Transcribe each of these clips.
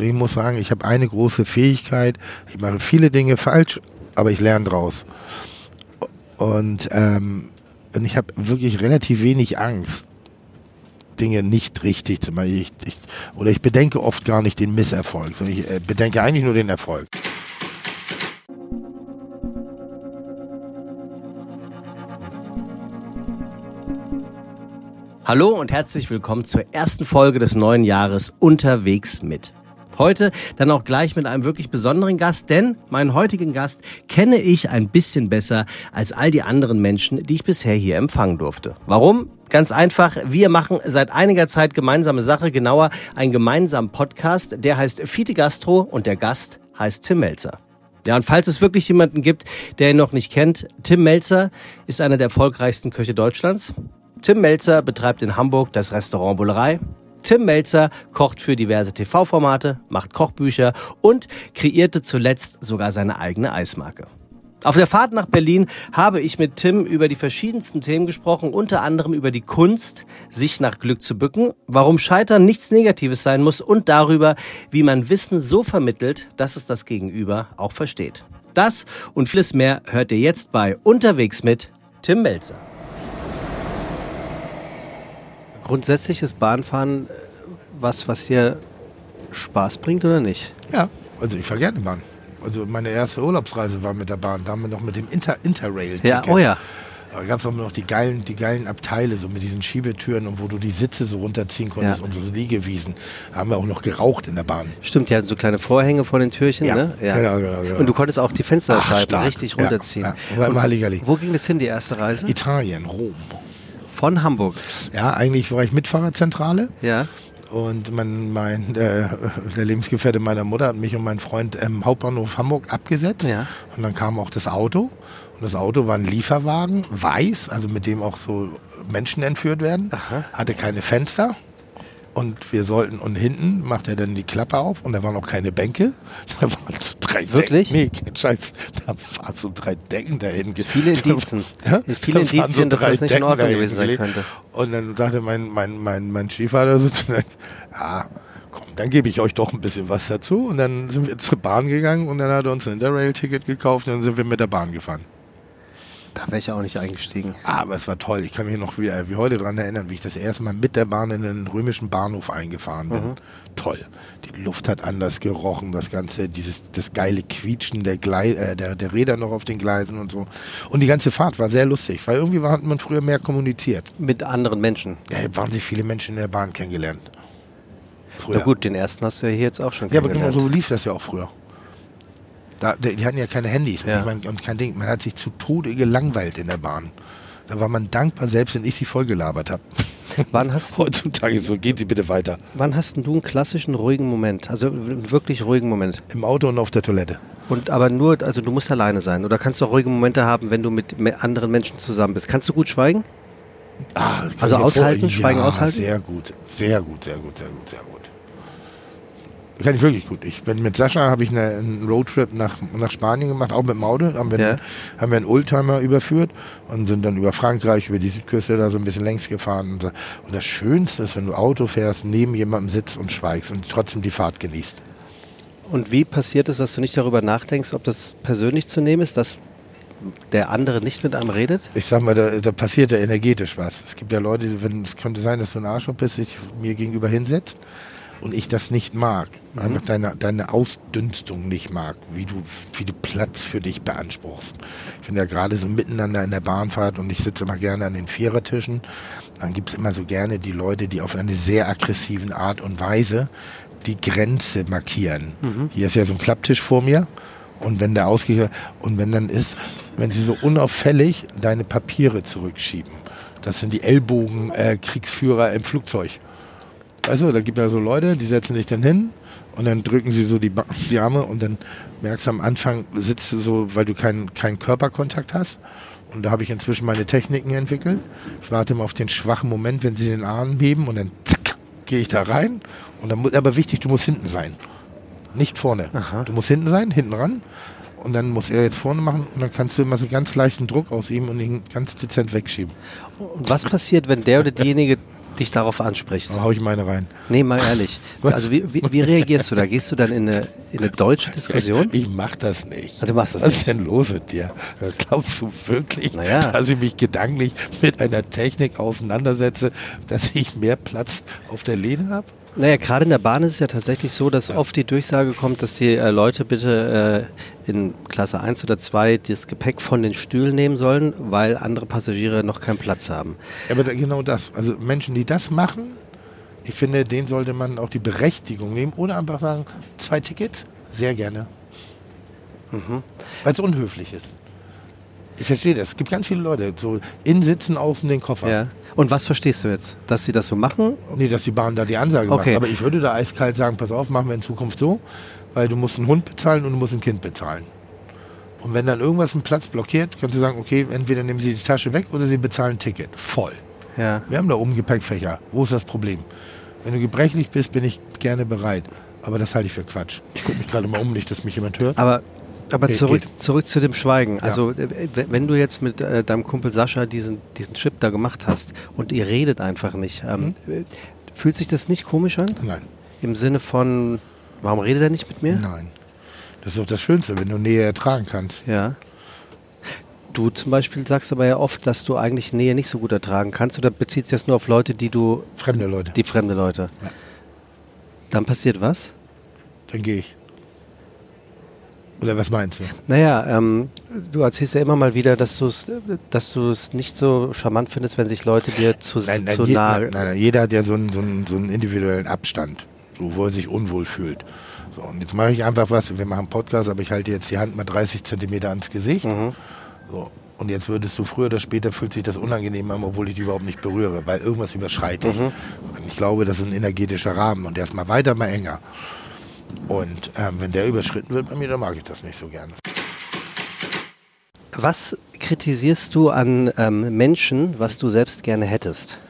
Ich muss sagen, ich habe eine große Fähigkeit. Ich mache viele Dinge falsch, aber ich lerne draus. Und, ähm, und ich habe wirklich relativ wenig Angst, Dinge nicht richtig zu machen. Ich, ich, oder ich bedenke oft gar nicht den Misserfolg, sondern ich äh, bedenke eigentlich nur den Erfolg. Hallo und herzlich willkommen zur ersten Folge des neuen Jahres Unterwegs mit. Heute dann auch gleich mit einem wirklich besonderen Gast, denn meinen heutigen Gast kenne ich ein bisschen besser als all die anderen Menschen, die ich bisher hier empfangen durfte. Warum? Ganz einfach, wir machen seit einiger Zeit gemeinsame Sache, genauer einen gemeinsamen Podcast, der heißt Fite Gastro und der Gast heißt Tim Melzer. Ja, und falls es wirklich jemanden gibt, der ihn noch nicht kennt, Tim Melzer ist einer der erfolgreichsten Köche Deutschlands. Tim Melzer betreibt in Hamburg das Restaurant Bullerei. Tim Melzer kocht für diverse TV-Formate, macht Kochbücher und kreierte zuletzt sogar seine eigene Eismarke. Auf der Fahrt nach Berlin habe ich mit Tim über die verschiedensten Themen gesprochen, unter anderem über die Kunst, sich nach Glück zu bücken, warum Scheitern nichts Negatives sein muss und darüber, wie man Wissen so vermittelt, dass es das Gegenüber auch versteht. Das und vieles mehr hört ihr jetzt bei Unterwegs mit Tim Melzer. Grundsätzlich ist Bahnfahren äh, was, was dir Spaß bringt oder nicht? Ja, also ich fahre gerne Bahn. Also meine erste Urlaubsreise war mit der Bahn, da haben wir noch mit dem Inter Interrail. Ja, oh ja. Da gab es auch noch die geilen, die geilen Abteile, so mit diesen Schiebetüren und wo du die Sitze so runterziehen konntest Ja. und so Liegewiesen. Da haben wir auch noch geraucht in der Bahn. Stimmt, die hatten so kleine Vorhänge vor den Türchen, Ja, ne? genau, genau, genau. Und du konntest auch die Fensterscheiben richtig Ja, runterziehen. ja. Immer Und Halligalli. Wo ging das hin, die erste Reise? Italien, Rom. Von Hamburg. Ja, eigentlich war ich Mitfahrerzentrale Ja. und mein, mein äh, der Lebensgefährte meiner Mutter hat mich und meinen Freund im Hauptbahnhof Hamburg abgesetzt. Ja. Und dann kam auch das Auto. Und das Auto war ein Lieferwagen, weiß, also mit dem auch so Menschen entführt werden. Aha. Hatte keine Fenster. Und wir sollten, und hinten macht er dann die Klappe auf und da waren auch keine Bänke. Da waren so drei Wirklich? Decken. Nee, kein Scheiß. Da waren so drei Decken dahin. Viele Indizien. Ja? Viele Da Indizien, dass drei das nicht in Ordnung gewesen sein könnte. Und dann sagte mein, mein, mein, mein Stiefvater sozusagen, ja, komm, dann gebe ich euch doch ein bisschen was dazu. Und dann sind wir zur Bahn gegangen und dann hat er uns ein Interrail-Ticket gekauft und dann sind wir mit der Bahn gefahren. Da wäre ich auch nicht eingestiegen. Aber es war toll. Ich kann mich noch wie, äh, wie heute daran erinnern, wie ich das erste Mal mit der Bahn in den römischen Bahnhof eingefahren bin. Mhm. Toll. Die Luft hat anders gerochen, das ganze, dieses, das geile Quietschen der, Glei äh, der, der Räder noch auf den Gleisen und so. Und die ganze Fahrt war sehr lustig, weil irgendwie war, hat man früher mehr kommuniziert. Mit anderen Menschen. Ja, wahnsinnig viele Menschen in der Bahn kennengelernt. Früher. Na gut, den ersten hast du ja hier jetzt auch schon Ja, aber genau kennengelernt. so lief das ja auch früher. Da, die, hatten ja keine Handys Ja. Mein, und kein Ding. Man hat sich zu Tode gelangweilt in der Bahn. Da war man dankbar, selbst wenn ich sie vollgelabert habe. Wann hast, Heutzutage so, gehen Sie bitte weiter. wann hast denn du einen klassischen ruhigen Moment? Also einen wirklich ruhigen Moment. Im Auto und auf der Toilette. Und aber nur, also du musst alleine sein. Oder kannst du auch ruhige Momente haben, wenn du mit anderen Menschen zusammen bist? Kannst du gut schweigen? Ah, Also aushalten, vor- Schweigen ja, aushalten? Sehr gut, sehr gut, sehr gut, sehr gut, sehr gut. Kann ich wirklich gut. Ich bin mit Sascha habe ich eine, einen Roadtrip nach, nach Spanien gemacht, auch mit dem Auto. Haben wir, Ja. einen, haben wir einen Oldtimer überführt und sind dann über Frankreich, über die Südküste da so ein bisschen längs gefahren. Und, und das Schönste ist, wenn du Auto fährst, neben jemandem sitzt und schweigst und trotzdem die Fahrt genießt. Und wie passiert es, dass du nicht darüber nachdenkst, ob das persönlich zu nehmen ist, dass der andere nicht mit einem redet? Ich sag mal, da, da passiert ja energetisch was. Es gibt ja Leute, wenn es könnte sein, dass du ein Arschloch bist, sich mir gegenüber hinsetzt und ich das nicht mag. Einfach deine, deine Ausdünstung nicht mag, wie du, wie du Platz für dich beanspruchst. Ich finde ja gerade so miteinander in der Bahnfahrt und ich sitze immer gerne an den Vierertischen, dann gibt es immer so gerne die Leute, die auf eine sehr aggressiven Art und Weise die Grenze markieren. Hier ist ja so ein Klapptisch vor mir und wenn der ausgeht und wenn dann ist, wenn sie so unauffällig deine Papiere zurückschieben. Das sind die Ellbogen äh, Kriegsführer im Flugzeug. Also, da gibt es ja so Leute, die setzen dich dann hin und dann drücken sie so die, Ba- die Arme und dann merkst du am Anfang, sitzt du so, weil du keinen keinen Körperkontakt hast. Und da habe ich inzwischen meine Techniken entwickelt. Ich warte immer auf den schwachen Moment, wenn sie den Arm heben und dann zack, gehe ich da rein. Und dann aber wichtig, du musst hinten sein. Nicht vorne. Aha. Du musst hinten sein, hinten ran. Und dann muss er jetzt vorne machen und dann kannst du immer so ganz leichten Druck aus ihm und ihn ganz dezent wegschieben. Und was passiert, wenn der oder diejenige dich darauf anspricht. Da hau ich meine rein. Nee, mal ehrlich. Also wie, wie, wie reagierst du da? Gehst du dann in eine, in eine deutsche Diskussion? Ich mach das nicht. Ah, du machst das Was nicht. ist denn los mit dir? Glaubst du wirklich, Naja. dass ich mich gedanklich mit einer Technik auseinandersetze, dass ich mehr Platz auf der Lehne habe? Naja, gerade in der Bahn ist es ja tatsächlich so, dass oft die Durchsage kommt, dass die äh, Leute bitte äh, in Klasse 1 oder 2 das Gepäck von den Stühlen nehmen sollen, weil andere Passagiere noch keinen Platz haben. Aber da, genau das. Also Menschen, die das machen, ich finde, denen sollte man auch die Berechtigung nehmen oder einfach sagen, zwei Tickets, sehr gerne. Weil es unhöflich ist. Ich verstehe das. Es gibt ganz viele Leute, so innen sitzen, außen den Koffer. Ja. Und was verstehst du jetzt? Dass sie das so machen? Nee, dass die Bahn da die Ansage Okay. macht. Aber ich würde da eiskalt sagen, pass auf, machen wir in Zukunft so, weil du musst einen Hund bezahlen und du musst ein Kind bezahlen. Und wenn dann irgendwas einen Platz blockiert, kannst du sagen, okay, entweder nehmen sie die Tasche weg oder sie bezahlen ein Ticket. Voll. Ja. Wir haben da oben Gepäckfächer. Wo ist das Problem? Wenn du gebrechlich bist, bin ich gerne bereit. Aber das halte ich für Quatsch. Ich gucke mich gerade mal um, nicht, dass mich jemand hört. Aber, aber zurück, geht. zurück zu dem Schweigen. Ja. Also äh, wenn du jetzt mit äh, deinem Kumpel Sascha diesen, diesen Trip da gemacht hast und ihr redet einfach nicht, ähm, Mhm. äh, fühlt sich das nicht komisch an? Nein, Im Sinne von, warum redet er nicht mit mir? nein. Das ist doch das Schönste, wenn du Nähe ertragen kannst. Ja. Du zum Beispiel sagst aber ja oft, dass du eigentlich Nähe nicht so gut ertragen kannst oder bezieht sich das nur auf Leute, die du, Fremde Leute. die fremde Leute? Ja. Dann passiert was? Dann gehe ich. Oder was meinst du? Naja, ähm, du erzählst ja immer mal wieder, dass du es dass du es nicht so charmant findest, wenn sich Leute dir zu, Nein, nein, zu je, nahe... nein, nein, jeder hat ja so einen, so, einen, so einen individuellen Abstand, so, wo er sich unwohl fühlt. So, und jetzt mache ich einfach was, wir machen einen Podcast, aber ich halte jetzt die Hand mal 30 Zentimeter ans Gesicht. Mhm. So, und jetzt würdest du früher oder später fühlt sich das unangenehm an, obwohl ich dich überhaupt nicht berühre, weil irgendwas überschreite ich. Mhm. Und ich glaube, das ist ein energetischer Rahmen und der ist mal weiter, mal enger. Und ähm, wenn der überschritten wird bei mir, dann mag ich das nicht so gerne. Was kritisierst du an ähm, Menschen, was du selbst gerne hättest?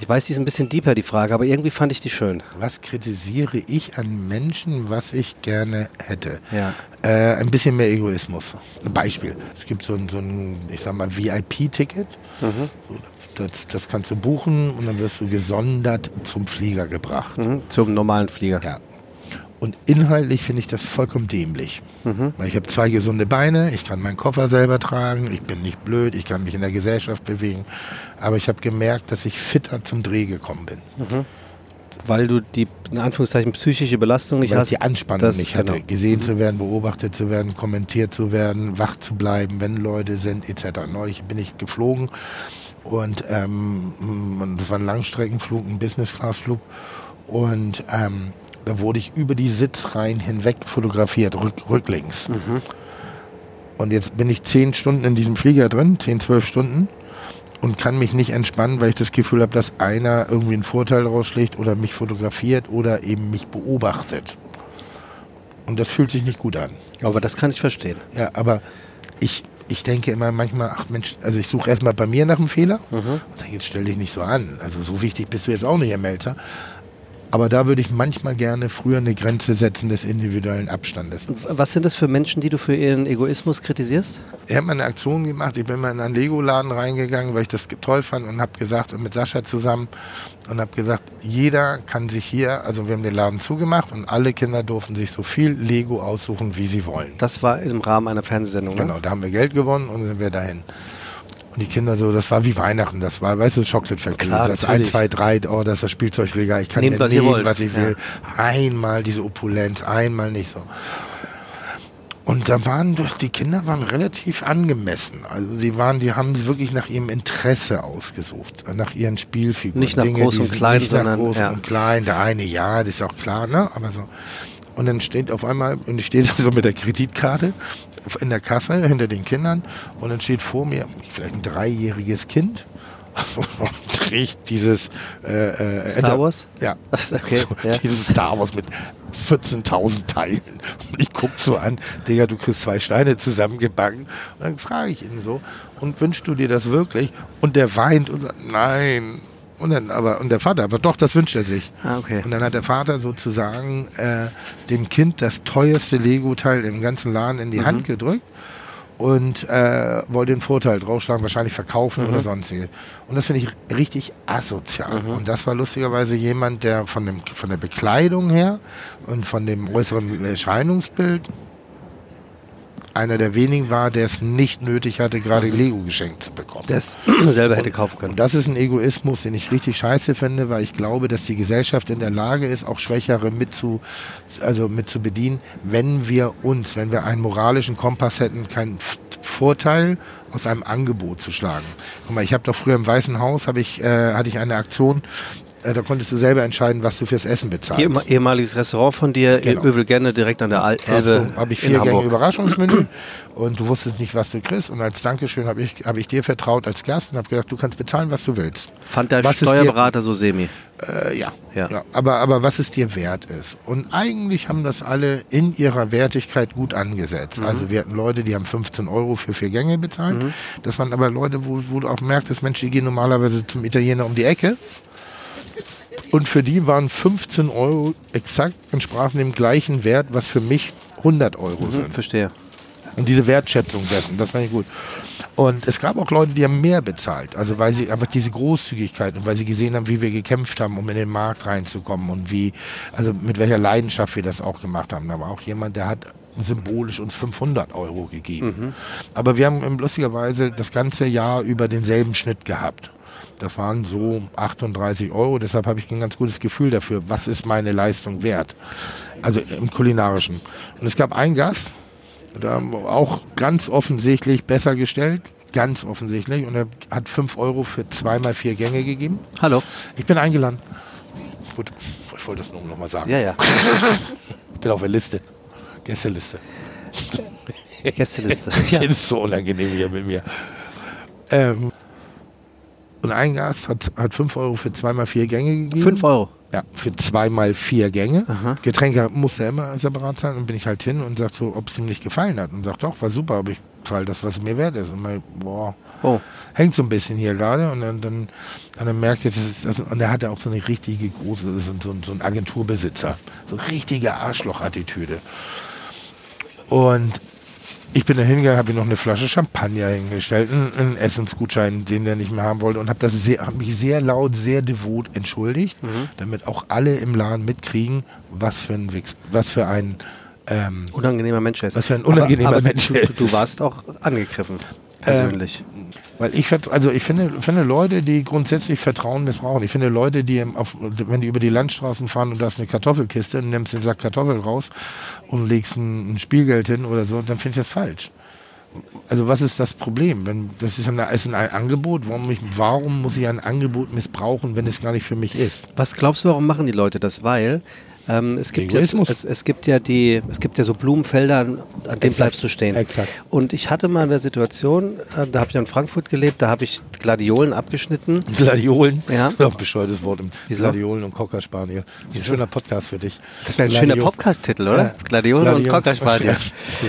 Ich weiß, die ist ein bisschen deeper, die Frage, aber irgendwie fand ich die schön. Was kritisiere ich an Menschen, was ich gerne hätte? Ja. Äh, ein bisschen mehr Egoismus. Ein Beispiel. Es gibt so ein, so ein ich sag mal, VIP-Ticket. So, das, das kannst du buchen und dann wirst du gesondert zum Flieger gebracht. Mhm. Zum normalen Flieger. Ja. Und inhaltlich finde ich das vollkommen dämlich. Weil ich habe zwei gesunde Beine, ich kann meinen Koffer selber tragen, ich bin nicht blöd, ich kann mich in der Gesellschaft bewegen. Aber ich habe gemerkt, dass ich fitter zum Dreh gekommen bin. Weil du die, in Anführungszeichen, psychische Belastung nicht weil hast. ich die Anspannung das- nicht hatte, genau. gesehen zu werden, beobachtet zu werden, kommentiert zu werden, wach zu bleiben, wenn Leute sind, etc. Neulich bin ich geflogen und ähm, das war ein Langstreckenflug, ein Business-Class-Flug und ähm, da wurde ich über die Sitzreihen hinweg fotografiert, rück, rücklings. Und jetzt bin ich zehn Stunden in diesem Flieger drin, zehn, zwölf Stunden und kann mich nicht entspannen, weil ich das Gefühl habe, dass einer irgendwie einen Vorteil rausschlägt oder mich fotografiert oder eben mich beobachtet. Und das fühlt sich nicht gut an. Aber das kann ich verstehen. Ja, aber ich, ich denke immer manchmal, ach Mensch, also ich suche erstmal bei mir nach einem Fehler und dann jetzt stell dich nicht so an. Also so wichtig bist du jetzt auch nicht, Herr Melzer. Aber da würde ich manchmal gerne früher eine Grenze setzen des individuellen Abstandes. Was sind das für Menschen, die du für ihren Egoismus kritisierst? Er hat mal eine Aktion gemacht. Ich bin mal in einen Lego-Laden reingegangen, weil ich das toll fand und habe gesagt, und mit Sascha zusammen, und habe gesagt, jeder kann sich hier, also wir haben den Laden zugemacht und alle Kinder durften sich so viel Lego aussuchen, wie sie wollen. Das war im Rahmen einer Fernsehsendung, ne? Genau, da haben wir Geld gewonnen und dann sind wir dahin. Und die Kinder so, das war wie Weihnachten, das war, weißt du, Chocolate Factory. Klar, das natürlich. 1, 2, 3, oh, das ist das Spielzeugregal. Ich kann Nehmt, was nehmen, was ich will. Einmal diese Opulenz, einmal nicht so. Und da waren doch, die Kinder waren relativ angemessen. Also die waren, die haben wirklich nach ihrem Interesse ausgesucht, nach ihren Spielfiguren. Nicht nach Dinge, groß die und klein, nicht nach sondern, groß ja. und klein. Der eine, ja, das ist auch klar, ne? Aber so. Und dann steht auf einmal, und ich stehe so mit der Kreditkarte in der Kasse hinter den Kindern und dann steht vor mir vielleicht ein dreijähriges Kind und trägt dieses äh, äh, Star Wars? Ja, Okay, so, ja. dieses Star Wars mit 14.000 Teilen. Und ich guck so an, Digga, du kriegst zwei Steine zusammengebacken. Und dann frage ich ihn so, und wünschst du dir das wirklich? Und der weint und sagt, nein. Und dann aber, und der Vater, aber doch, das wünscht er sich. Ah, okay. Und dann hat der Vater sozusagen äh, dem Kind das teuerste Lego-Teil im ganzen Laden in die Mhm. Hand gedrückt. und äh, wollte den Vorteil draufschlagen, wahrscheinlich verkaufen mhm. oder sonstiges. Und das finde ich richtig asozial. Mhm. Und das war lustigerweise jemand, der von, dem, von der Bekleidung her und von dem äußeren Erscheinungsbild einer der wenigen war, der es nicht nötig hatte, gerade mhm. Lego geschenkt zu bekommen. Der es selber hätte kaufen können. Und das ist ein Egoismus, den ich richtig scheiße finde, weil ich glaube, dass die Gesellschaft in der Lage ist, auch Schwächere mit zu, also mit zu bedienen, wenn wir uns, wenn wir einen moralischen Kompass hätten, keinen Vorteil aus einem Angebot zu schlagen. Guck mal, ich habe doch früher im Weißen Haus, ich, äh, hatte ich eine Aktion, äh, da konntest du selber entscheiden, was du fürs Essen bezahlst. Ehem ehemaliges Restaurant von dir genau. in Övelgenne direkt an der Al Elbe. habe ich vier Gänge Überraschungsmenü und du wusstest nicht, was du kriegst. Und als Dankeschön habe ich, hab ich dir vertraut als Gast und habe gesagt, du kannst bezahlen, was du willst. Fand der was Steuerberater dir, so semi? Äh, ja. ja. ja. Aber, aber was es dir wert ist. Und eigentlich haben das alle in ihrer Wertigkeit gut angesetzt. Mhm. Also wir hatten Leute, die haben 15 Euro für vier Gänge bezahlt. Mhm. Das waren aber Leute, wo, wo du auch merkst, Mensch, die gehen normalerweise zum Italiener um die Ecke und für die waren 15 Euro exakt entsprachen dem gleichen Wert, was für mich 100 Euro mhm, sind. Verstehe. Und diese Wertschätzung dessen, das fand ich gut. Und es gab auch Leute, die haben mehr bezahlt. Also weil sie einfach diese Großzügigkeit und weil sie gesehen haben, wie wir gekämpft haben, um in den Markt reinzukommen und wie, also mit welcher Leidenschaft wir das auch gemacht haben. Da war auch jemand, der hat symbolisch uns 500 Euro gegeben. Mhm. Aber wir haben lustigerweise das ganze Jahr über denselben Schnitt gehabt. Das waren so 38 Euro. Deshalb habe ich ein ganz gutes Gefühl dafür, was ist meine Leistung wert. Also im kulinarischen. Und es gab einen Gast, der auch ganz offensichtlich besser gestellt. Ganz offensichtlich. Und er hat 5 Euro für zweimal vier Gänge gegeben. Hallo. Ich bin eingeladen. Gut, ich wollte das nur noch mal sagen. Ja, ja. Ich bin auf der Liste. Gästeliste. Gästeliste. ja. Das ist so unangenehm hier mit mir. Ähm, und ein Gast hat, hat 5 Euro für zweimal vier Gänge gegeben. 5 Euro? Ja, für zweimal vier Gänge. Aha. Getränke musste er immer separat sein. Und bin ich halt hin und sag so, ob es ihm nicht gefallen hat. Und sagt, doch, war super, aber ich zahle das, was mir wert ist. Und mein, boah, oh. hängt so ein bisschen hier gerade. Und dann, dann, dann merkt er, das also, und er hatte auch so eine richtige große, so, so, so ein Agenturbesitzer. So richtige Arschloch-Attitüde. Und ich bin da hingegangen, habe ihm noch eine Flasche Champagner hingestellt, einen, einen, Essensgutschein, den der nicht mehr haben wollte und habe hab mich sehr laut, sehr devot entschuldigt, mhm. damit auch alle im Laden mitkriegen, was für ein, was für ein ähm, unangenehmer Mensch ist. Was für ein unangenehmer aber, aber Mensch du, du, warst auch angegriffen, persönlich. Ähm, weil ich, also ich finde, finde Leute, die grundsätzlich Vertrauen missbrauchen. Ich finde Leute, die, auf, wenn die über die Landstraßen fahren und da ist eine Kartoffelkiste, nimmst den Sack Kartoffel raus und legst ein, ein Spielgeld hin oder so, dann finde ich das falsch. Also was ist das Problem? Wenn das ist ein, ist ein Angebot, warum, ich, warum muss ich ein Angebot missbrauchen, wenn es gar nicht für mich ist? Was glaubst du, warum machen die Leute das? Weil ähm, es, gibt jetzt, es, es, gibt ja die, es gibt ja so Blumenfelder, an, an denen bleibst du stehen. Exakt. Und ich hatte mal eine Situation, äh, da habe ich in Frankfurt gelebt, da habe ich Gladiolen abgeschnitten. Gladiolen? Ja. ja bescheuertes Wort. Wieso? Gladiolen und Cocker Spaniel. Das ist ein schöner Podcast für dich. Das wäre ein schöner Podcast-Titel, oder? Ja. Gladiolen, Gladiolen und Cocker Spaniel.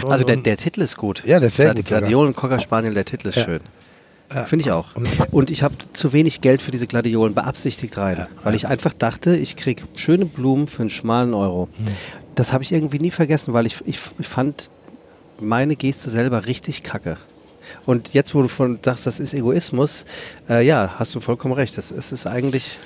Also der, der Titel ist gut. Ja, der ist sehr gut. Gladiolen und Cocker Spaniel, der Titel ist ja. schön. Ja. Finde ich auch. Und ich habe zu wenig Geld für diese Gladiolen beabsichtigt rein, ja. weil ich einfach dachte, ich kriege schöne Blumen für einen schmalen Euro. Mhm. Das habe ich irgendwie nie vergessen, weil ich, ich, ich fand meine Geste selber richtig kacke. Und jetzt, wo du von sagst, das ist Egoismus, äh, ja, hast du vollkommen recht. Das ist, ist eigentlich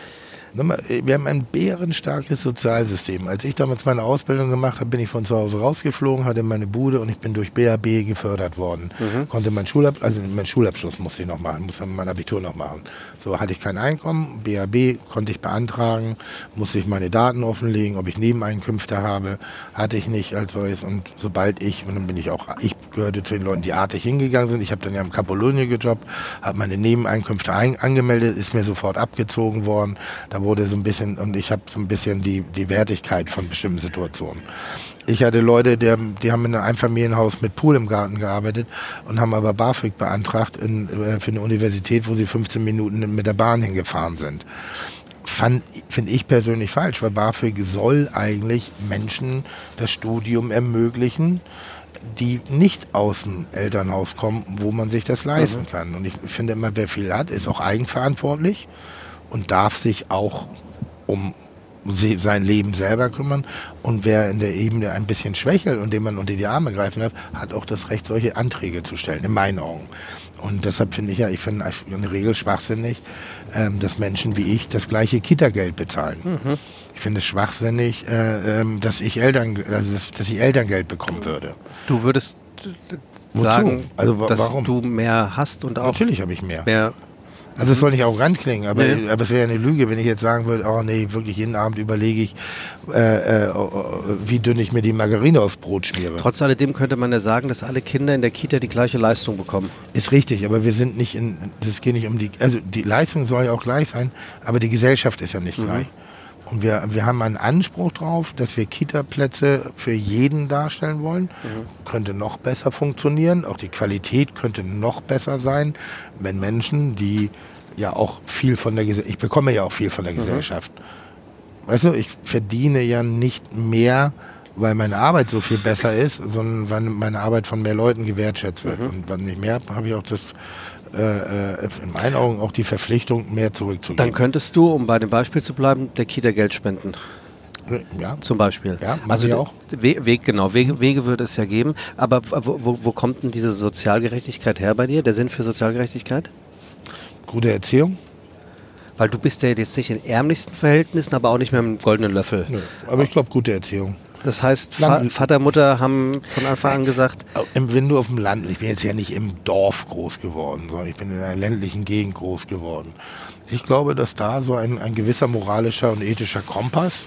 wir haben ein bärenstarkes Sozialsystem. Als ich damals meine Ausbildung gemacht habe, bin ich von zu Hause rausgeflogen, hatte meine Bude und ich bin durch BAB gefördert worden. Mhm. Konnte mein Schulabschluss, also mein Schulabschluss musste ich noch machen, musste mein Abitur noch machen. So hatte ich kein Einkommen, BAB konnte ich beantragen, musste ich meine Daten offenlegen, ob ich Nebeneinkünfte habe, hatte ich nicht als solches. Und sobald ich, und dann bin ich auch, ich gehörte zu den Leuten, die artig hingegangen sind. Ich habe dann ja im Capolonie gejobbt, habe meine Nebeneinkünfte ein, angemeldet, ist mir sofort abgezogen worden. Da wurde so ein bisschen, und ich habe so ein bisschen die, die Wertigkeit von bestimmten Situationen. Ich hatte Leute, die, die haben in einem Einfamilienhaus mit Pool im Garten gearbeitet und haben aber BAföG beantragt in, äh, für eine Universität, wo sie 15 Minuten mit der Bahn hingefahren sind. Finde ich persönlich falsch, weil BAföG soll eigentlich Menschen das Studium ermöglichen, die nicht aus dem Elternhaus kommen, wo man sich das leisten mhm. kann. Und ich finde immer, wer viel hat, ist auch eigenverantwortlich und darf sich auch um se- sein Leben selber kümmern. Und wer in der Ebene ein bisschen schwächelt und dem man unter die Arme greifen darf, hat auch das Recht, solche Anträge zu stellen, in meinen Augen. Und deshalb finde ich ja, ich finde in der Regel schwachsinnig, ähm, dass Menschen wie ich das gleiche Kita-Geld bezahlen. Mhm. Ich finde es schwachsinnig, äh, ähm, dass ich Eltern, also dass, dass ich Elterngeld bekommen würde. Du würdest äh, Wozu? sagen, Also dass warum? du mehr hast und auch Natürlich habe ich mehr. mehr. Also es soll nicht arrogant klingen, aber, Nee. aber es wäre eine Lüge, wenn ich jetzt sagen würde, oh nee, wirklich jeden Abend überlege ich, äh, äh, oh, oh, wie dünn ich mir die Margarine aufs Brot schmiere. Trotz alledem könnte man ja sagen, dass alle Kinder in der Kita die gleiche Leistung bekommen. Ist richtig, aber wir sind nicht in, es geht nicht um die, also die Leistung soll ja auch gleich sein, aber die Gesellschaft ist ja nicht gleich. Und wir, wir haben einen Anspruch drauf, dass wir Kita-Plätze für jeden darstellen wollen. Könnte noch besser funktionieren. Auch die Qualität könnte noch besser sein, wenn Menschen, die ja auch viel von der Gesellschaft, ich bekomme ja auch viel von der Gesellschaft. Weißt du, ich verdiene ja nicht mehr, weil meine Arbeit so viel besser ist, sondern weil meine Arbeit von mehr Leuten gewertschätzt wird. Und wenn ich mehr habe, habe ich auch das, äh, äh, in meinen Augen auch die Verpflichtung, mehr zurückzugeben. Dann könntest du, um bei dem Beispiel zu bleiben, der Kita Geld spenden. ja, Zum Beispiel. Ja, also wir auch. We Weg, genau, Wege, Wege würde es ja geben. Aber wo, wo, wo kommt denn diese Sozialgerechtigkeit her bei dir? Der Sinn für Sozialgerechtigkeit? gute Erziehung. Weil du bist ja jetzt nicht in ärmlichsten Verhältnissen, aber auch nicht mehr im goldenen Löffel. Nö, aber ich glaube, gute Erziehung. Das heißt, Fa Lang- Vater, Mutter haben von Anfang an gesagt, Im- Wenn du auf dem Land, ich bin jetzt ja nicht im Dorf groß geworden, sondern ich bin in einer ländlichen Gegend groß geworden. Ich glaube, dass da so ein, ein gewisser moralischer und ethischer Kompass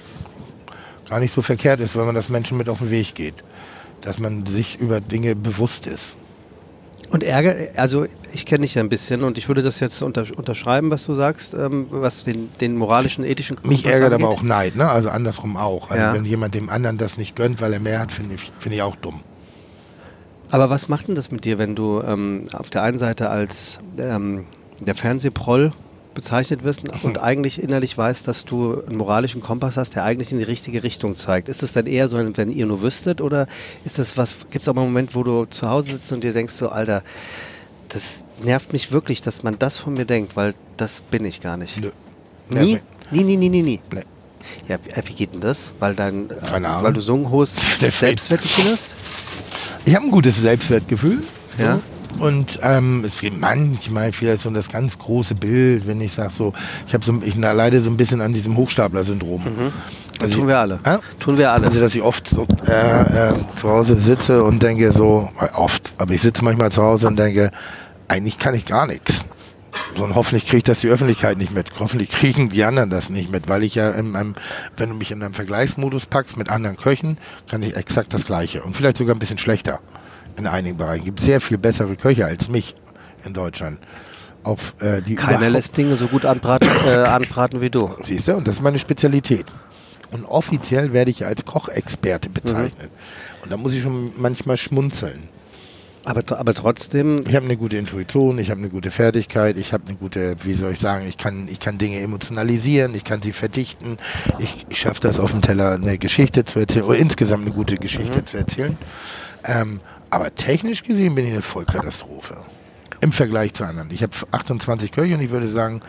gar nicht so verkehrt ist, wenn man das Menschen mit auf den Weg geht. Dass man sich über Dinge bewusst ist. Und Ärger, also ich kenne dich ja ein bisschen und ich würde das jetzt unter, unterschreiben, was du sagst, ähm, was den, den moralischen, ethischen Mich Kompass ärgert aber angeht. auch Neid, ne? also andersrum auch. Also Ja. wenn jemand dem anderen das nicht gönnt, weil er mehr hat, finde ich, finde ich auch dumm. Aber was macht denn das mit dir, wenn du ähm, auf der einen Seite als ähm, der Fernsehproll bezeichnet wirst und eigentlich innerlich weißt, dass du einen moralischen Kompass hast, der eigentlich in die richtige Richtung zeigt? Ist das dann eher so, wenn ihr nur wüsstet oder ist das was, gibt es auch mal einen Moment, wo du zu Hause sitzt und dir denkst so, Alter, das nervt mich wirklich, dass man das von mir denkt, weil das bin ich gar nicht. Nö. Nie? Nie, nie, nie, nie, nie. Nee. Ja, wie, äh, wie geht denn das? Weil, dein, äh, Keine Ahnung. weil du so ein hohes Selbstwertgefühl hast? Ich habe ein gutes Selbstwertgefühl. Ja. Und ähm, es gibt manchmal vielleicht so das ganz große Bild, wenn ich sage so, ich habe so, ich leide so ein bisschen an diesem Hochstapler-Syndrom. Das Also tun ich- wir alle. Ja? Tun wir alle. Also dass ich oft so, äh, äh, zu Hause sitze und denke so, äh, oft, aber ich sitze manchmal zu Hause und denke, eigentlich kann ich gar nichts. So, und hoffentlich kriegt das die Öffentlichkeit nicht mit. Hoffentlich kriegen die anderen das nicht mit, weil ich ja in einem, wenn du mich in einem Vergleichsmodus packst mit anderen Köchen, kann ich exakt das Gleiche und vielleicht sogar ein bisschen schlechter in einigen Bereichen. Es gibt sehr viel bessere Köche als mich in Deutschland. Auf, äh, Keiner lässt Dinge so gut anbraten, äh, anbraten wie du. Siehst du? Und das ist meine Spezialität. Und offiziell werde ich als Kochexperte bezeichnet. Und da muss ich schon manchmal schmunzeln. Aber, aber trotzdem, Ich habe eine gute Intuition, ich habe eine gute Fertigkeit, ich habe eine gute, wie soll ich sagen, ich kann, ich kann Dinge emotionalisieren, ich kann sie verdichten. Ich, ich schaffe das auf dem Teller eine Geschichte zu erzählen oder insgesamt eine gute Geschichte zu erzählen. Ähm, aber technisch gesehen bin ich eine Vollkatastrophe. Im Vergleich zu anderen. Ich habe 28 Köche und ich würde sagen,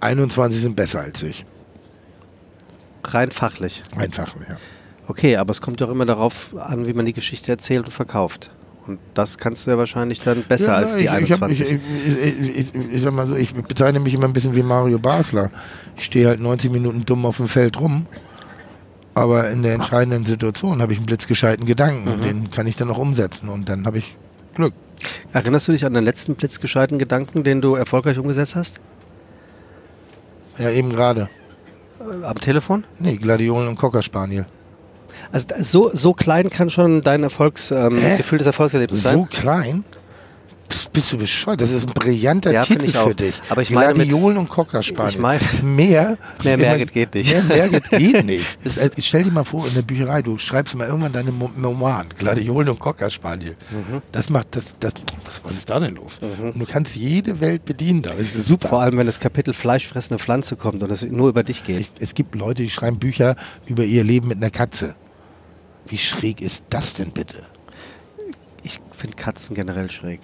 21 sind besser als ich. rein fachlich. Einfach, ja. Okay, aber es kommt doch immer darauf an, wie man die Geschichte erzählt und verkauft. Und das kannst du ja wahrscheinlich dann besser ja, als die ich, ich, hab, 21. ich, ich, ich, ich, ich sag mal so, ich bezeichne mich immer ein bisschen wie Mario Basler. Ich stehe halt 90 Minuten dumm auf dem Feld rum, aber in der entscheidenden Situation habe ich einen blitzgescheiten Gedanken Mhm. und den kann ich dann auch umsetzen und dann habe ich Glück. Erinnerst du dich an den letzten blitzgescheiten Gedanken, den du erfolgreich umgesetzt hast? Ja, eben gerade. Äh, Am Telefon? Nee, Gladiolen und Cocker Spaniel. Also so, so klein kann schon dein Erfolgs, ähm, Hä? Gefühl des Erfolgserlebnisses So sein. klein? Bist, bist du bescheuert? Das ist ein brillanter Ja, Titel ich für dich. Aber ich meine Gladiolen und Cocker Spaniel. Ich meine- mehr, Mehr Merget geht nicht. Mehr Merget geht nicht. Das- Äh, Stell dir mal vor, in der Bücherei, du schreibst mal irgendwann deine Mo- Roman, Gladiolen und Cocker Spaniel. Mhm. Das macht, das, das, was, was ist da denn los? Und du kannst jede Welt bedienen da. Das ist super. Vor allem, wenn das Kapitel fleischfressende Pflanze kommt und es nur über dich geht. Ich, es gibt Leute, die schreiben Bücher über ihr Leben mit einer Katze. Wie schräg ist das denn bitte? Ich finde Katzen generell schräg.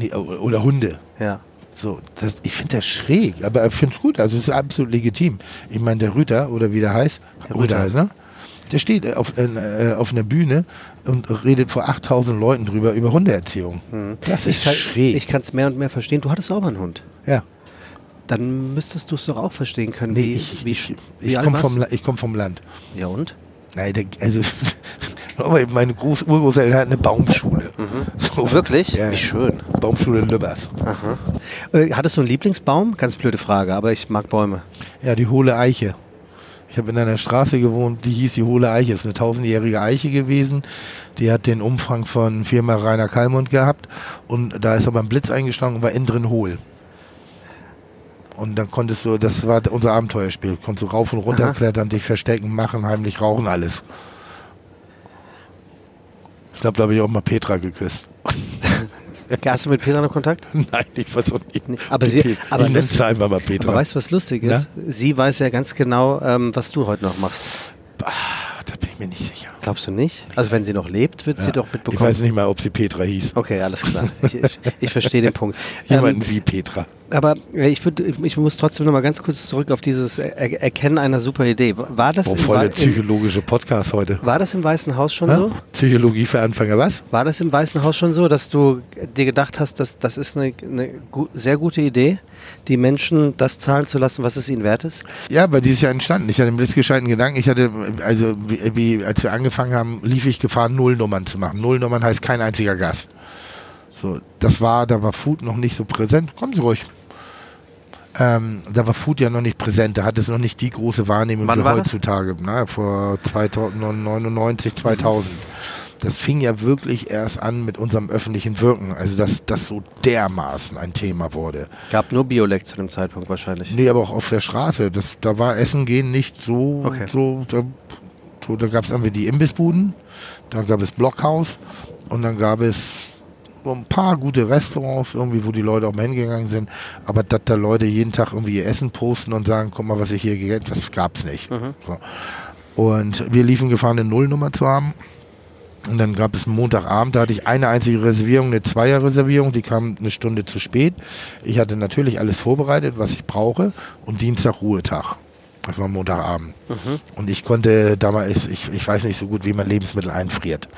Nee, oder Hunde. Ja. So, das, ich finde das schräg, aber ich finde es gut. Also es ist absolut legitim. Ich meine, der Rüter oder wie der heißt, Herr Rüter Rüther. heißt, ne? Der steht auf, äh, auf einer Bühne und redet vor 8000 Leuten drüber über Hundeerziehung. Das ist kann, schräg. Ich kann es mehr und mehr verstehen. Du hattest auch mal einen Hund. ja. Dann müsstest du es doch auch verstehen können. Nee, wie, ich, wie, ich, ich komme vom, ich komm vom Land. Ja und? Nein, der, also meine Groß Urgroßeltern hatten eine Baumschule. So, Oh, wirklich? Ja. Wie schön. Baumschule Lübbers. Äh, hattest du einen Lieblingsbaum? Ganz blöde Frage, aber ich mag Bäume. Ja, die Hohle Eiche. Ich habe in einer Straße gewohnt, die hieß die Hohle Eiche. Ist eine tausendjährige Eiche gewesen. Die hat den Umfang von Firma Rainer Kallmund gehabt. Und da ist aber ein Blitz eingeschlagen und war innen drin hohl. Und dann konntest du, das war unser Abenteuerspiel, konntest du rauf und runter Aha. klettern, dich verstecken, machen, heimlich rauchen, alles. Ich glaube, da habe ich auch mal Petra geküsst. Hast du mit Peter noch Kontakt? Nein, ich auch nicht. Nee, aber Die sie- aber ich es einfach mal Petra. Aber weißt du, was lustig ist? Sie weiß ja ganz genau, ähm, was du heute noch machst. Ah, da bin ich mir nicht sicher. Glaubst du nicht? Also wenn sie noch lebt, wird sie Ja. doch Ich mitbekommen. weiß nicht mal, ob sie Petra hieß. Okay, alles klar. Ich, ich, ich verstehe den Punkt. Ähm, Jemanden wie Petra. aber äh, ich, würd, ich, ich muss trotzdem noch mal ganz kurz zurück auf dieses er Erkennen einer super Idee. War das, im, voll Wei- der im, psychologische Podcast heute. war das im Weißen Haus schon Hä? so? Psychologie für Anfänger, was? War das im Weißen Haus schon so, dass du dir gedacht hast, dass das ist eine, eine gu sehr gute Idee, die Menschen das zahlen zu lassen, was es ihnen wert ist? Ja, weil dieses Jahr entstanden. Ich hatte einen blitzgescheiten Gedanken. Ich hatte, also wie, wie als wir angefangen haben, lief ich Gefahr, Nullnummern zu machen. Nullnummern heißt kein einziger Gast. So, das war, da war Food noch nicht so präsent. Kommen Sie ruhig. Ähm, da war Food ja noch nicht präsent, da hat es noch nicht die große Wahrnehmung Wann wie war das? heutzutage, ne, vor 2099, 2000. Das fing ja wirklich erst an mit unserem öffentlichen Wirken, also dass das so dermaßen ein Thema wurde. Gab nur Biolek zu dem Zeitpunkt wahrscheinlich. Nee, aber auch auf der Straße. Das, da war Essen gehen nicht so. Okay. so da so, da gab es irgendwie die Imbissbuden, da gab es Blockhaus und dann gab es so ein paar gute Restaurants, irgendwie, wo die Leute auch mal hingegangen sind. Aber dass da Leute jeden Tag irgendwie ihr Essen posten und sagen, guck mal, was ich hier gegessen habe, das gab's nicht. So. Und wir liefen Gefahr, eine Nullnummer zu haben. Und dann gab es einen Montagabend, da hatte ich eine einzige Reservierung, eine Zweierreservierung, die kam eine Stunde zu spät. Ich hatte natürlich alles vorbereitet, was ich brauche und Dienstag Ruhetag. Das war Montagabend. Und ich konnte damals, ich, ich weiß nicht so gut, wie man Lebensmittel einfriert,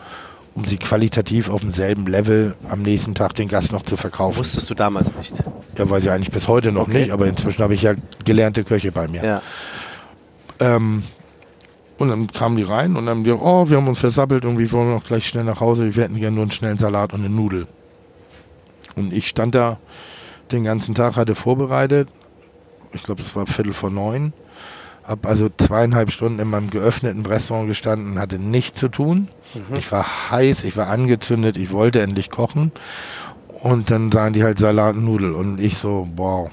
um sie qualitativ auf demselben Level am nächsten Tag den Gast noch zu verkaufen. Wusstest du damals nicht. Ja, weiß ich eigentlich bis heute noch Okay. nicht, aber inzwischen habe ich ja gelernte Köche bei mir. Ja. Ähm, und dann kamen die rein und dann haben die, oh, wir haben uns versappelt und wir wollen noch gleich schnell nach Hause. Wir hätten gerne nur einen schnellen Salat und eine Nudel. Und ich stand da den ganzen Tag, hatte vorbereitet. Ich glaube, es war Viertel vor neun. Hab also zweieinhalb Stunden in meinem geöffneten Restaurant gestanden, hatte nichts zu tun. Ich war heiß, ich war angezündet, ich wollte endlich kochen. Und dann sagen die halt Salat und Nudel. Und ich so, wow.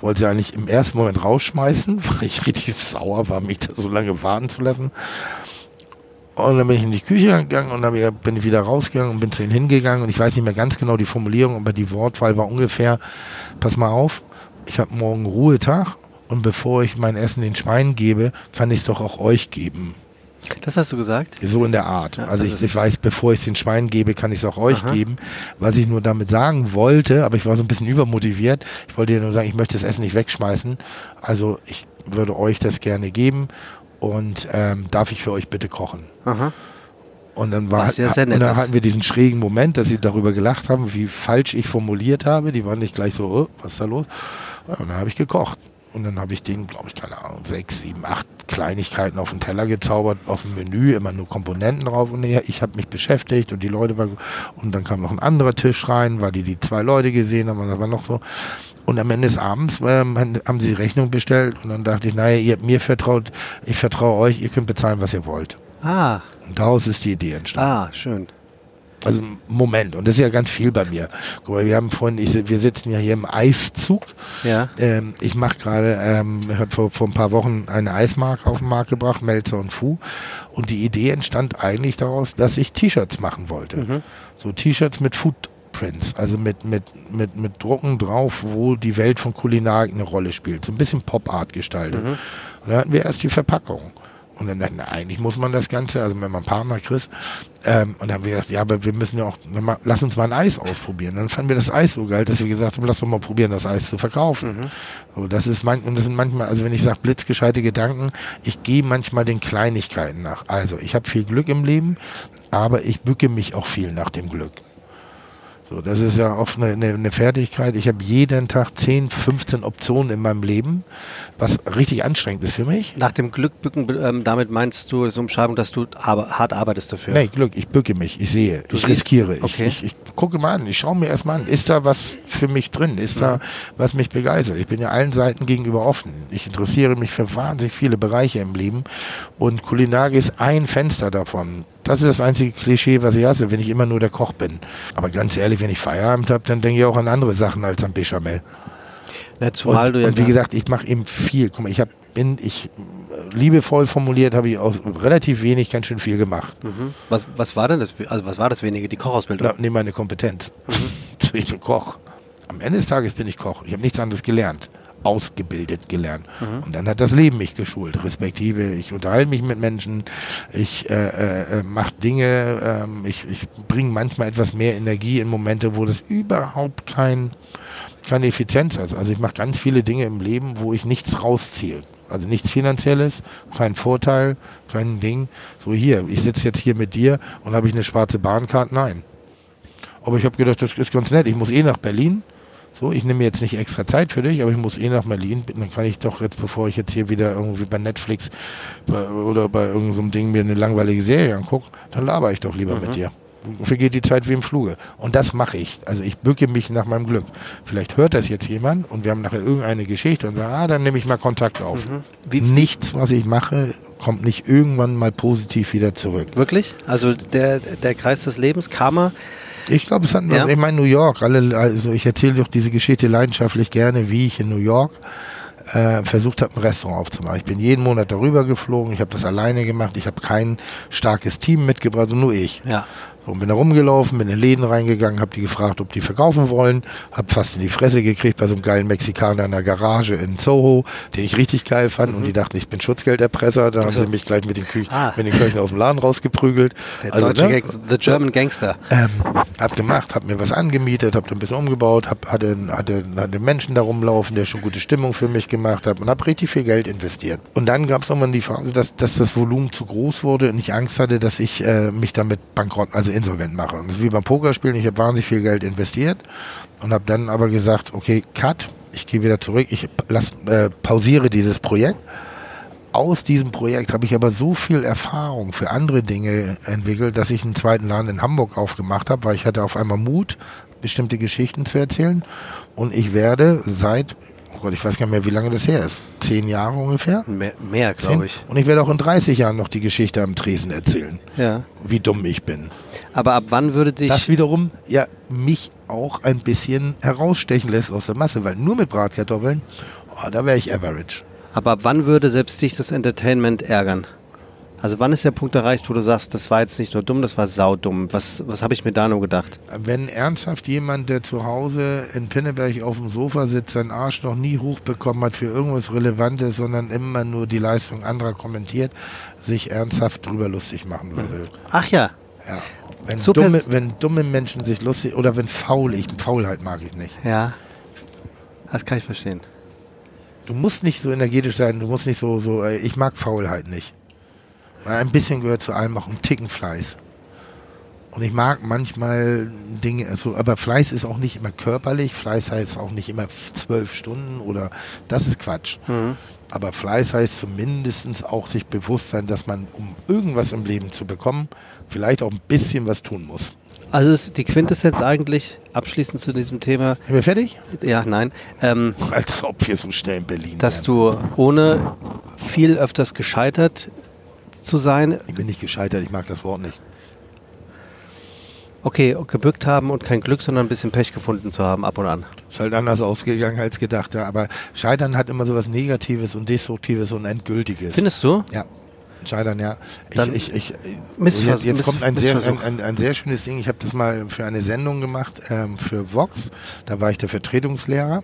Wollte sie eigentlich im ersten Moment rausschmeißen, weil ich richtig sauer war, mich da so lange warten zu lassen. Und dann bin ich in die Küche gegangen und dann bin ich wieder rausgegangen und bin zu ihnen hingegangen. Und ich weiß nicht mehr ganz genau die Formulierung, aber die Wortwahl war ungefähr, pass mal auf, ich habe morgen Ruhetag und bevor ich mein Essen den Schweinen gebe, kann ich es doch auch euch geben. Das hast du gesagt? So in der Art. Ja, also ich, ich weiß, bevor ich es den Schweinen gebe, kann ich es auch euch Aha. geben. Was ich nur damit sagen wollte, aber ich war so ein bisschen übermotiviert. Ich wollte dir nur sagen, ich möchte das Essen nicht wegschmeißen. Also ich würde euch das gerne geben und ähm, darf ich für euch bitte kochen. Aha. Und dann war ja und dann hatten wir diesen schrägen Moment, dass sie darüber gelacht haben, wie falsch ich formuliert habe. Die waren nicht gleich so, oh, was ist da los? Und dann habe ich gekocht. Und dann habe ich denen, glaube ich, keine Ahnung, sechs, sieben, acht Kleinigkeiten auf den Teller gezaubert, aus dem Menü, immer nur Komponenten drauf. Und ich habe mich beschäftigt und die Leute waren, und dann kam noch ein anderer Tisch rein, weil die die zwei Leute gesehen haben und das war noch so. Und am Ende des Abends ähm, haben sie die Rechnung bestellt und dann dachte ich, naja, ihr habt mir vertraut, ich vertraue euch, ihr könnt bezahlen, was ihr wollt. Ah, Und daraus ist die Idee entstanden. ah, schön. Also Moment, und das ist ja ganz viel bei mir. Guck mal, wir haben vorhin, ich, wir sitzen ja hier im Eiszug. Ja. Ähm, ich mache gerade, ähm, ich hab vor, vor ein paar Wochen eine Eismarke auf den Markt gebracht, Melzer und Fu. Und die Idee entstand eigentlich daraus, dass ich T-Shirts machen wollte. So T-Shirts mit Footprints, also mit, mit, mit, mit Drucken drauf, wo die Welt von Kulinarik eine Rolle spielt. So ein bisschen Pop-Art gestaltet. Und da hatten wir erst die Verpackung. Und dann, na, eigentlich muss man das Ganze, also mit meinem Partner Chris, ähm, und dann haben wir gesagt, ja, aber wir müssen ja auch, mal, lass uns mal ein Eis ausprobieren. Dann fanden wir das Eis so geil, dass wir gesagt haben, lass doch mal probieren, das Eis zu verkaufen. Mhm. So, das ist man, und das sind manchmal, also wenn ich sage blitzgescheite Gedanken, ich gehe manchmal den Kleinigkeiten nach. Also ich habe viel Glück im Leben, aber ich bücke mich auch viel nach dem Glück. So, das ist ja oft eine, eine, eine Fertigkeit. Ich habe jeden Tag 10, 15 Optionen in meinem Leben, was richtig anstrengend ist für mich. Nach dem Glück bücken, ähm, damit meinst du so Umschreibung, dass du aber, hart arbeitest dafür? Nee, Glück, ich bücke mich, ich sehe, du ich siehst? riskiere. Okay. Ich, ich, ich, gucke mal an, ich schaue mir erstmal an, ist da was für mich drin? Ist mhm. da was mich begeistert? Ich bin ja allen Seiten gegenüber offen. Ich interessiere mich für wahnsinnig viele Bereiche im Leben und Kulinarik ist ein Fenster davon. Das ist das einzige Klischee, was ich hasse, wenn ich immer nur der Koch bin. Aber ganz ehrlich, wenn ich Feierabend habe, dann denke ich auch an andere Sachen als an Bechamel. Zumal und, du ja und wie gesagt, ich mache eben viel. Guck mal, ich habe bin ich liebevoll formuliert, habe ich aus relativ wenig ganz schön viel gemacht. Mhm. Was, was war denn das? Also was war das wenige? Die Kochausbildung? Na, nee, meine Kompetenz. Mhm. ich bin Koch. Am Ende des Tages bin ich Koch. Ich habe nichts anderes gelernt ausgebildet gelernt. Mhm. Und dann hat das Leben mich geschult, respektive ich unterhalte mich mit Menschen, ich äh, äh, äh mache Dinge, äh, ich, ich bringe manchmal etwas mehr Energie in Momente, wo das überhaupt kein, keine Effizienz hat. Also ich mache ganz viele Dinge im Leben, wo ich nichts rausziehe. Also nichts Finanzielles, kein Vorteil, kein Ding. So hier, ich sitze jetzt hier mit dir und habe ich eine schwarze Bahnkarte? Nein. Aber ich habe gedacht, das ist ganz nett. Ich muss eh nach Berlin. So, ich nehme jetzt nicht extra Zeit für dich, aber ich muss eh nach Berlin. Dann kann ich doch jetzt, bevor ich jetzt hier wieder irgendwie bei Netflix bei, oder bei irgendeinem so Ding mir eine langweilige Serie angucke, dann laber ich doch lieber mhm. mit dir. Vergeht die Zeit wie im Fluge. Und das mache ich. Also ich bücke mich nach meinem Glück. Vielleicht hört das jetzt jemand und wir haben nachher irgendeine Geschichte und sagen, ah, dann nehme ich mal Kontakt auf. Mhm. Nichts, was ich mache, kommt nicht irgendwann mal positiv wieder zurück. Wirklich? Also der, der Kreis des Lebens, Karma, ich glaube, es hat, ja. ich meine New York, alle, also ich erzähle doch diese Geschichte leidenschaftlich gerne, wie ich in New York äh, versucht habe, ein Restaurant aufzumachen. Ich bin jeden Monat darüber geflogen, ich habe das alleine gemacht, ich habe kein starkes Team mitgebracht, nur ich. Ja. Und bin da rumgelaufen, bin in Läden reingegangen, habe die gefragt, ob die verkaufen wollen, habe fast in die Fresse gekriegt bei so einem geilen Mexikaner in der Garage in Soho, den ich richtig geil fand mhm. und die dachten, ich bin Schutzgelderpresser, da also, haben sie mich gleich mit den, Kü ah. mit den Kirchen aus dem Laden rausgeprügelt. Der also, deutsche ne? The German Gangster. Ähm, hab gemacht, hab mir was angemietet, hab ein bisschen umgebaut, hab, hatte, hatte, hatte Menschen da rumlaufen, der schon gute Stimmung für mich gemacht hat und hab richtig viel Geld investiert. Und dann gab es irgendwann die Phase, dass, dass das Volumen zu groß wurde und ich Angst hatte, dass ich äh, mich damit bankrott, also insolvent mache. Und das ist wie beim Pokerspielen, ich habe wahnsinnig viel Geld investiert und habe dann aber gesagt, okay, cut, ich gehe wieder zurück, ich lass, äh, pausiere dieses Projekt. Aus diesem Projekt habe ich aber so viel Erfahrung für andere Dinge entwickelt, dass ich einen zweiten Laden in Hamburg aufgemacht habe, weil ich hatte auf einmal Mut, bestimmte Geschichten zu erzählen. Und ich werde seit oh Gott, ich weiß gar nicht mehr, wie lange das her ist. Zehn Jahre ungefähr? Mehr, mehr glaube ich. Und ich werde auch in 30 Jahren noch die Geschichte am Tresen erzählen. Ja. Wie dumm ich bin. Aber ab wann würde dich. Das wiederum ja mich auch ein bisschen herausstechen lässt aus der Masse, weil nur mit Bratkartoffeln, oh, da wäre ich average. Aber ab wann würde selbst dich das Entertainment ärgern? Also wann ist der Punkt erreicht, wo du sagst, das war jetzt nicht nur dumm, das war saudumm? Was, was habe ich mir da nur gedacht? Wenn ernsthaft jemand, der zu Hause in Pinneberg auf dem Sofa sitzt, seinen Arsch noch nie hochbekommen hat für irgendwas Relevantes, sondern immer nur die Leistung anderer kommentiert, sich ernsthaft drüber lustig machen würde. Ach ja. Ja. Wenn, so dumme, wenn dumme Menschen sich lustig oder wenn faul, ich Faulheit mag ich nicht. Ja. Das kann ich verstehen. Du musst nicht so energetisch sein, du musst nicht so, so, ich mag Faulheit nicht. Weil ein bisschen gehört zu allem auch ein Ticken Fleiß. Und ich mag manchmal Dinge, also, aber Fleiß ist auch nicht immer körperlich. Fleiß heißt auch nicht immer zwölf Stunden oder das ist Quatsch. Mhm. Aber Fleiß heißt zumindest auch sich bewusst sein, dass man, um irgendwas im Leben zu bekommen, vielleicht auch ein bisschen was tun muss. Also ist die Quintessenz eigentlich, abschließend zu diesem Thema. Sind wir fertig? Ja, nein. Ähm, Als ob wir so schnell in Berlin Dass werden. du ohne viel öfters gescheitert zu sein. Ich bin nicht gescheitert, ich mag das Wort nicht. Okay, gebückt haben und kein Glück, sondern ein bisschen Pech gefunden zu haben, ab und an. Ist halt anders ausgegangen als gedacht, ja. Aber Scheitern hat immer so was Negatives und Destruktives und Endgültiges. Findest du? Ja. Scheitern, ja. Dann ich, ich, ich, jetzt, jetzt kommt ein sehr, ein, ein, ein, sehr schönes Ding. Ich habe das mal für eine Sendung gemacht, ähm, für Vox. Da war ich der Vertretungslehrer.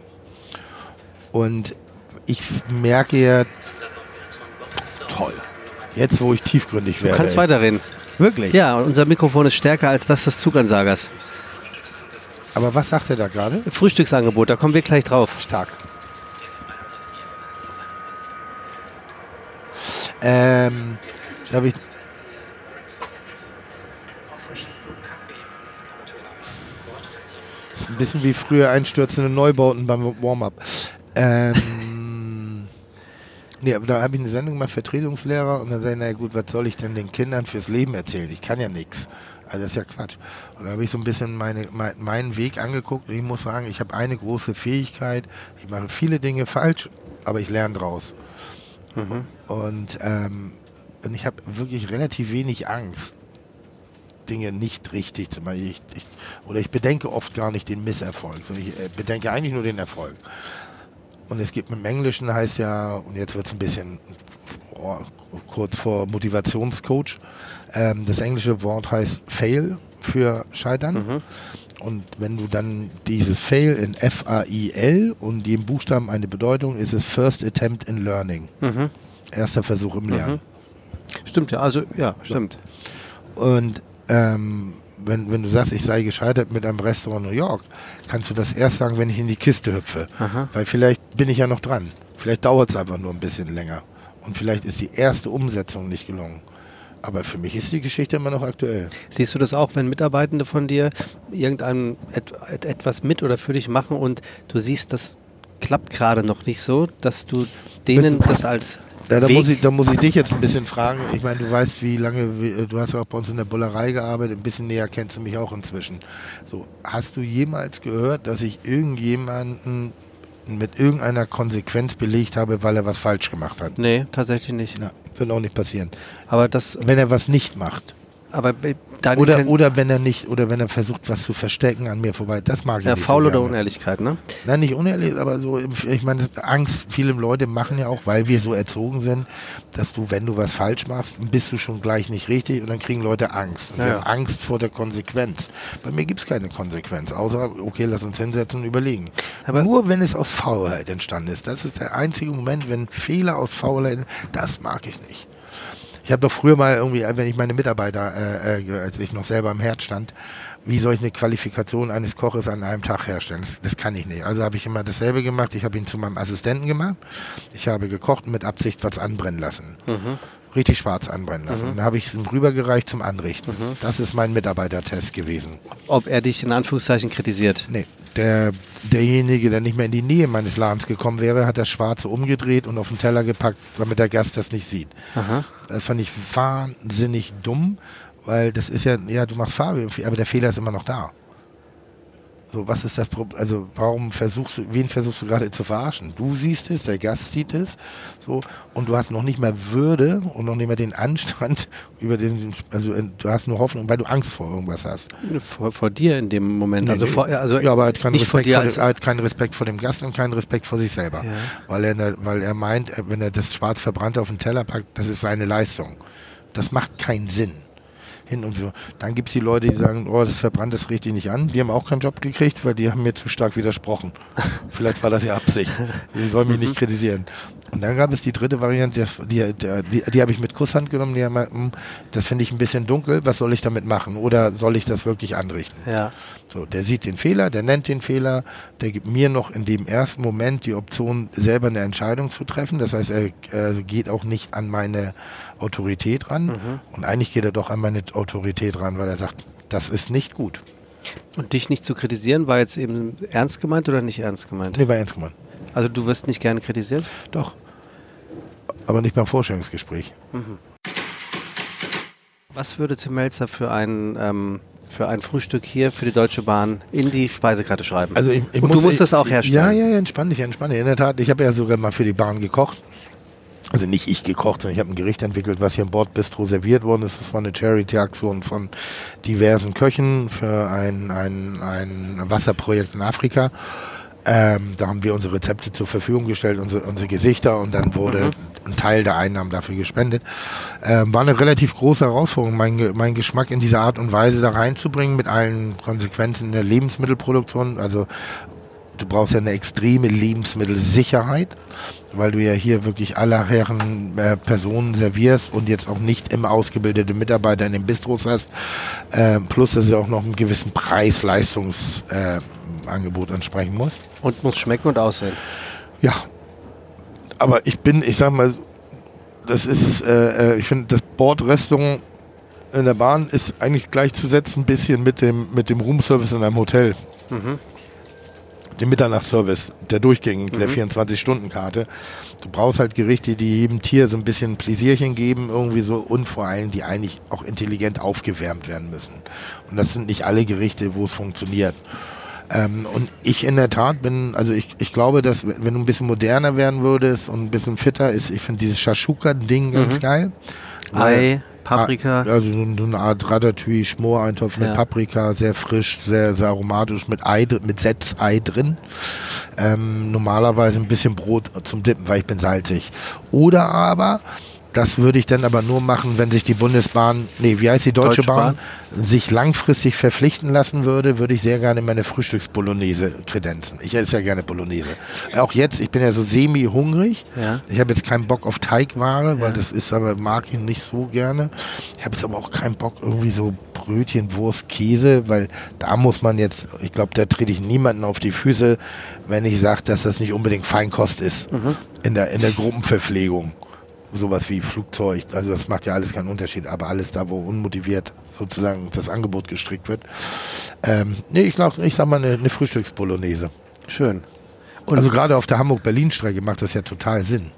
Und ich merke ja, toll Jetzt, wo ich tiefgründig werde. Du kannst weiterreden. Wirklich? Ja, und unser Mikrofon ist stärker als das des Zugansagers. Aber was sagt er da gerade? Frühstücksangebot, da kommen wir gleich drauf. Stark. Ähm, da habe ich. Ist ein bisschen wie früher einstürzende Neubauten beim Warm-up. Ähm, nee, aber da habe ich eine Sendung gemacht, Vertretungslehrer, und dann sage ich, naja gut, was soll ich denn den Kindern fürs Leben erzählen? Ich kann ja nichts. Also das ist ja Quatsch. Und da habe ich so ein bisschen meine, mein, meinen Weg angeguckt und ich muss sagen, ich habe eine große Fähigkeit. Ich mache viele Dinge falsch, aber ich lerne draus. Mhm. Und, ähm, und ich habe wirklich relativ wenig Angst, Dinge nicht richtig zu machen. Ich, ich, oder ich bedenke oft gar nicht den Misserfolg, sondern ich äh, bedenke eigentlich nur den Erfolg. Und es gibt im Englischen heißt ja, und jetzt wird es ein bisschen oh, kurz vor Motivationscoach, ähm, das englische Wort heißt Fail für Scheitern. Mhm. Und wenn du dann dieses Fail in F-A-I-L und jedem Buchstaben eine Bedeutung, ist es First Attempt in Learning. Mhm. Erster Versuch im Lernen. Stimmt ja, also ja, stimmt. Und ähm, wenn, wenn du sagst, ich sei gescheitert mit einem Restaurant New York, kannst du das erst sagen, wenn ich in die Kiste hüpfe. Aha. Weil vielleicht bin ich ja noch dran. Vielleicht dauert es einfach nur ein bisschen länger. Und vielleicht ist die erste Umsetzung nicht gelungen. Aber für mich ist die Geschichte immer noch aktuell. Siehst du das auch, wenn Mitarbeitende von dir irgendein et, et, etwas mit oder für dich machen und du siehst, das klappt gerade noch nicht so, dass du denen das als Ja, da, muss ich, da muss ich dich jetzt ein bisschen fragen. Ich meine, du weißt, wie lange, äh, du hast ja auch bei uns in der Bullerei gearbeitet, ein bisschen näher kennst du mich auch inzwischen. So, hast du jemals gehört, dass ich irgendjemanden mit irgendeiner Konsequenz belegt habe, weil er was falsch gemacht hat? Nee, tatsächlich nicht. Na, wird auch nicht passieren. Aber das, Wenn er was nicht macht. aber deine Oder, oder wenn er nicht, oder wenn er versucht, was zu verstecken an mir vorbei. Das mag ich ja, nicht. faul so oder. Unehrlichkeit, ne? Nein, nicht unehrlich, aber so, im- ich meine, Angst, viele Leute machen ja auch, weil wir so erzogen sind, dass du, wenn du was falsch machst, bist du schon gleich nicht richtig und dann kriegen Leute Angst. Und sie Ja. haben Angst vor der Konsequenz. Bei mir gibt es keine Konsequenz, außer, okay, lass uns hinsetzen und überlegen. Aber- Nur wenn es aus Faulheit entstanden ist. Das ist der einzige Moment, wenn Fehler aus Faulheit, das mag ich nicht. Ich habe doch früher mal irgendwie, wenn ich meine Mitarbeiter, äh, äh, als ich noch selber am Herd stand, wie soll ich eine Qualifikation eines Koches an einem Tag herstellen? Das, das kann ich nicht. Also habe ich immer dasselbe gemacht. Ich habe ihn zu meinem Assistenten gemacht. Ich habe gekocht und mit Absicht was anbrennen lassen. Richtig schwarz anbrennen lassen. Und dann habe ich es ihm rübergereicht zum Anrichten. Das ist mein Mitarbeitertest gewesen. Ob er dich in Anführungszeichen kritisiert. Nee, der, derjenige, der nicht mehr in die Nähe meines Ladens gekommen wäre, hat das Schwarze umgedreht und auf den Teller gepackt, damit der Gast das nicht sieht. Aha. Das fand ich wahnsinnig dumm, weil das ist ja, ja, du machst Farbe, aber der Fehler ist immer noch da. So, was ist das Problem? Also, warum versuchst du, wen versuchst du gerade zu verarschen? Du siehst es, der Gast sieht es, so, und du hast noch nicht mehr Würde und noch nicht mehr den Anstand über den, also, äh, du hast nur Hoffnung, weil du Angst vor irgendwas hast. Vor, vor dir in dem Moment. also Nee, vor, also ja, aber er hat keinen, nicht vor Respekt dir vor dem, er hat keinen Respekt vor dem Gast und keinen Respekt vor sich selber. Ja. Weil, er, weil er meint, äh, wenn er das schwarz verbrannte auf den Teller packt, das ist seine Leistung. Das macht keinen Sinn. Hin und so. Dann gibt es die Leute, die sagen, oh, das verbrannt das richtig nicht an. Die haben auch keinen Job gekriegt, weil die haben mir zu stark widersprochen. Vielleicht war das ja Absicht. Die sollen mich nicht kritisieren. Und dann gab es die dritte Variante, die, die, die, die habe ich mit Kusshand genommen. Die haben, gesagt, hm, das finde ich ein bisschen dunkel. Was soll ich damit machen? Oder soll ich das wirklich anrichten? ja. So, der sieht den Fehler, der nennt den Fehler, der gibt mir noch in dem ersten Moment die Option, selber eine Entscheidung zu treffen. Das heißt, er äh, geht auch nicht an meine Autorität ran. Und eigentlich geht er doch an meine Autorität ran, weil er sagt, das ist nicht gut. Und dich nicht zu kritisieren, war jetzt eben ernst gemeint oder nicht ernst gemeint? Nee, war ernst gemeint. Also du wirst nicht gerne kritisiert? Doch. Aber nicht beim Vorstellungsgespräch. Was würde Tim Melzer für ein, ähm, für ein Frühstück hier für die Deutsche Bahn in die Speisekarte schreiben? Also ich, ich Und muss, du musst ich, das auch herstellen? Ja, ja, ja, entspann dich, entspann dich. In der Tat, ich habe ja sogar mal für die Bahn gekocht. Also nicht ich gekocht, sondern ich habe ein Gericht entwickelt, was hier im Bordbistro serviert worden ist. Das war eine Charity-Aktion von diversen Köchen für ein, ein, ein Wasserprojekt in Afrika. Ähm, da haben wir unsere Rezepte zur Verfügung gestellt, unsere, unsere Gesichter und dann wurde ein Teil der Einnahmen dafür gespendet. Ähm, war eine relativ große Herausforderung, meinen meinen Geschmack in dieser Art und Weise da reinzubringen mit allen Konsequenzen in der Lebensmittelproduktion. Also du brauchst ja eine extreme Lebensmittelsicherheit, weil du ja hier wirklich aller Herren äh, Personen servierst und jetzt auch nicht immer ausgebildete Mitarbeiter in den Bistros hast. Äh, plus, dass es auch noch einen gewissen Preis-Leistungs-Angebot äh, entsprechen muss. Und muss schmecken und aussehen. Ja. Aber ich bin, ich sag mal, das ist, äh, äh ich finde, das Bordrestaurant in der Bahn ist eigentlich gleichzusetzen ein bisschen mit dem, mit dem Roomservice in einem Hotel. Mhm. Dem Mitternachtsservice, der durchgängig, mhm. der 24-Stunden-Karte. Du brauchst halt Gerichte, die jedem Tier so ein bisschen Pläsierchen geben, irgendwie so, und vor allem, die eigentlich auch intelligent aufgewärmt werden müssen. Und das sind nicht alle Gerichte, wo es funktioniert. Ähm, und ich in der Tat bin, also ich, ich glaube, dass wenn du ein bisschen moderner werden würdest und ein bisschen fitter ist, ich finde dieses Shashuka-Ding ganz mhm. geil. Ei. Paprika. Also so eine Art Ratatouille, Schmoreintopf mit ja. Paprika, sehr frisch, sehr, sehr aromatisch, mit Ei, mit Setzei drin. Ähm, normalerweise ein bisschen Brot zum Dippen, weil ich bin salzig. Oder aber das würde ich dann aber nur machen, wenn sich die Bundesbahn, nee, wie heißt die Deutsche, Deutsche Bahn, Bahn, sich langfristig verpflichten lassen würde, würde ich sehr gerne meine Frühstücksbolognese kredenzen. Ich esse ja gerne Bolognese. Auch jetzt, ich bin ja so semi-hungrig. Ja. Ich habe jetzt keinen Bock auf Teigware, weil ja. das ist aber, mag ich nicht so gerne. Ich habe jetzt aber auch keinen Bock irgendwie so Brötchen, Wurst, Käse, weil da muss man jetzt, ich glaube, da trete ich niemanden auf die Füße, wenn ich sage, dass das nicht unbedingt Feinkost ist mhm. in, der, in der Gruppenverpflegung sowas wie Flugzeug, also das macht ja alles keinen Unterschied, aber alles da, wo unmotiviert sozusagen das Angebot gestrickt wird. Ähm, nee, ich, glaub, ich sag mal eine, eine Frühstücksbolognese. Schön. Und also gerade auf der Hamburg-Berlin-Strecke macht das ja total Sinn.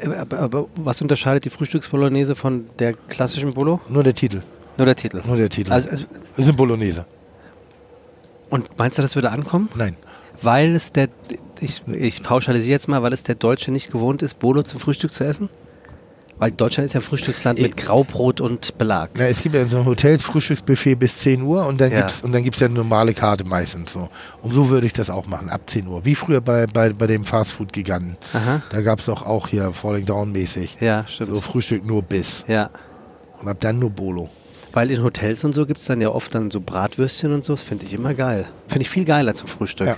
Äh, aber, aber, was unterscheidet die Frühstücksbolognese von der klassischen Bolo? Nur der Titel. Nur der Titel. Nur der Titel. Also, also das ist eine Bolognese. Und meinst du, das würde ankommen? Nein. Weil es der, ich, ich pauschalisiere jetzt mal, weil es der Deutsche nicht gewohnt ist, Bolo zum Frühstück zu essen? Weil Deutschland ist ja Frühstücksland mit Graubrot und Belag. Ja, es gibt ja so ein Hotels Frühstücksbuffet bis 10 Uhr und dann ja. gibt's und dann gibt's ja eine normale Karte meistens so. Und so würde ich das auch machen, ab 10 Uhr. Wie früher bei, bei, bei dem Fastfood-Giganten. Da gab es doch auch hier Falling Down mäßig. Ja, stimmt. So Frühstück nur bis. Ja. Und ab dann nur Bolo. Weil in Hotels und so gibt es dann ja oft dann so Bratwürstchen und so, das finde ich immer geil. Finde ich viel geiler zum Frühstück. Ja.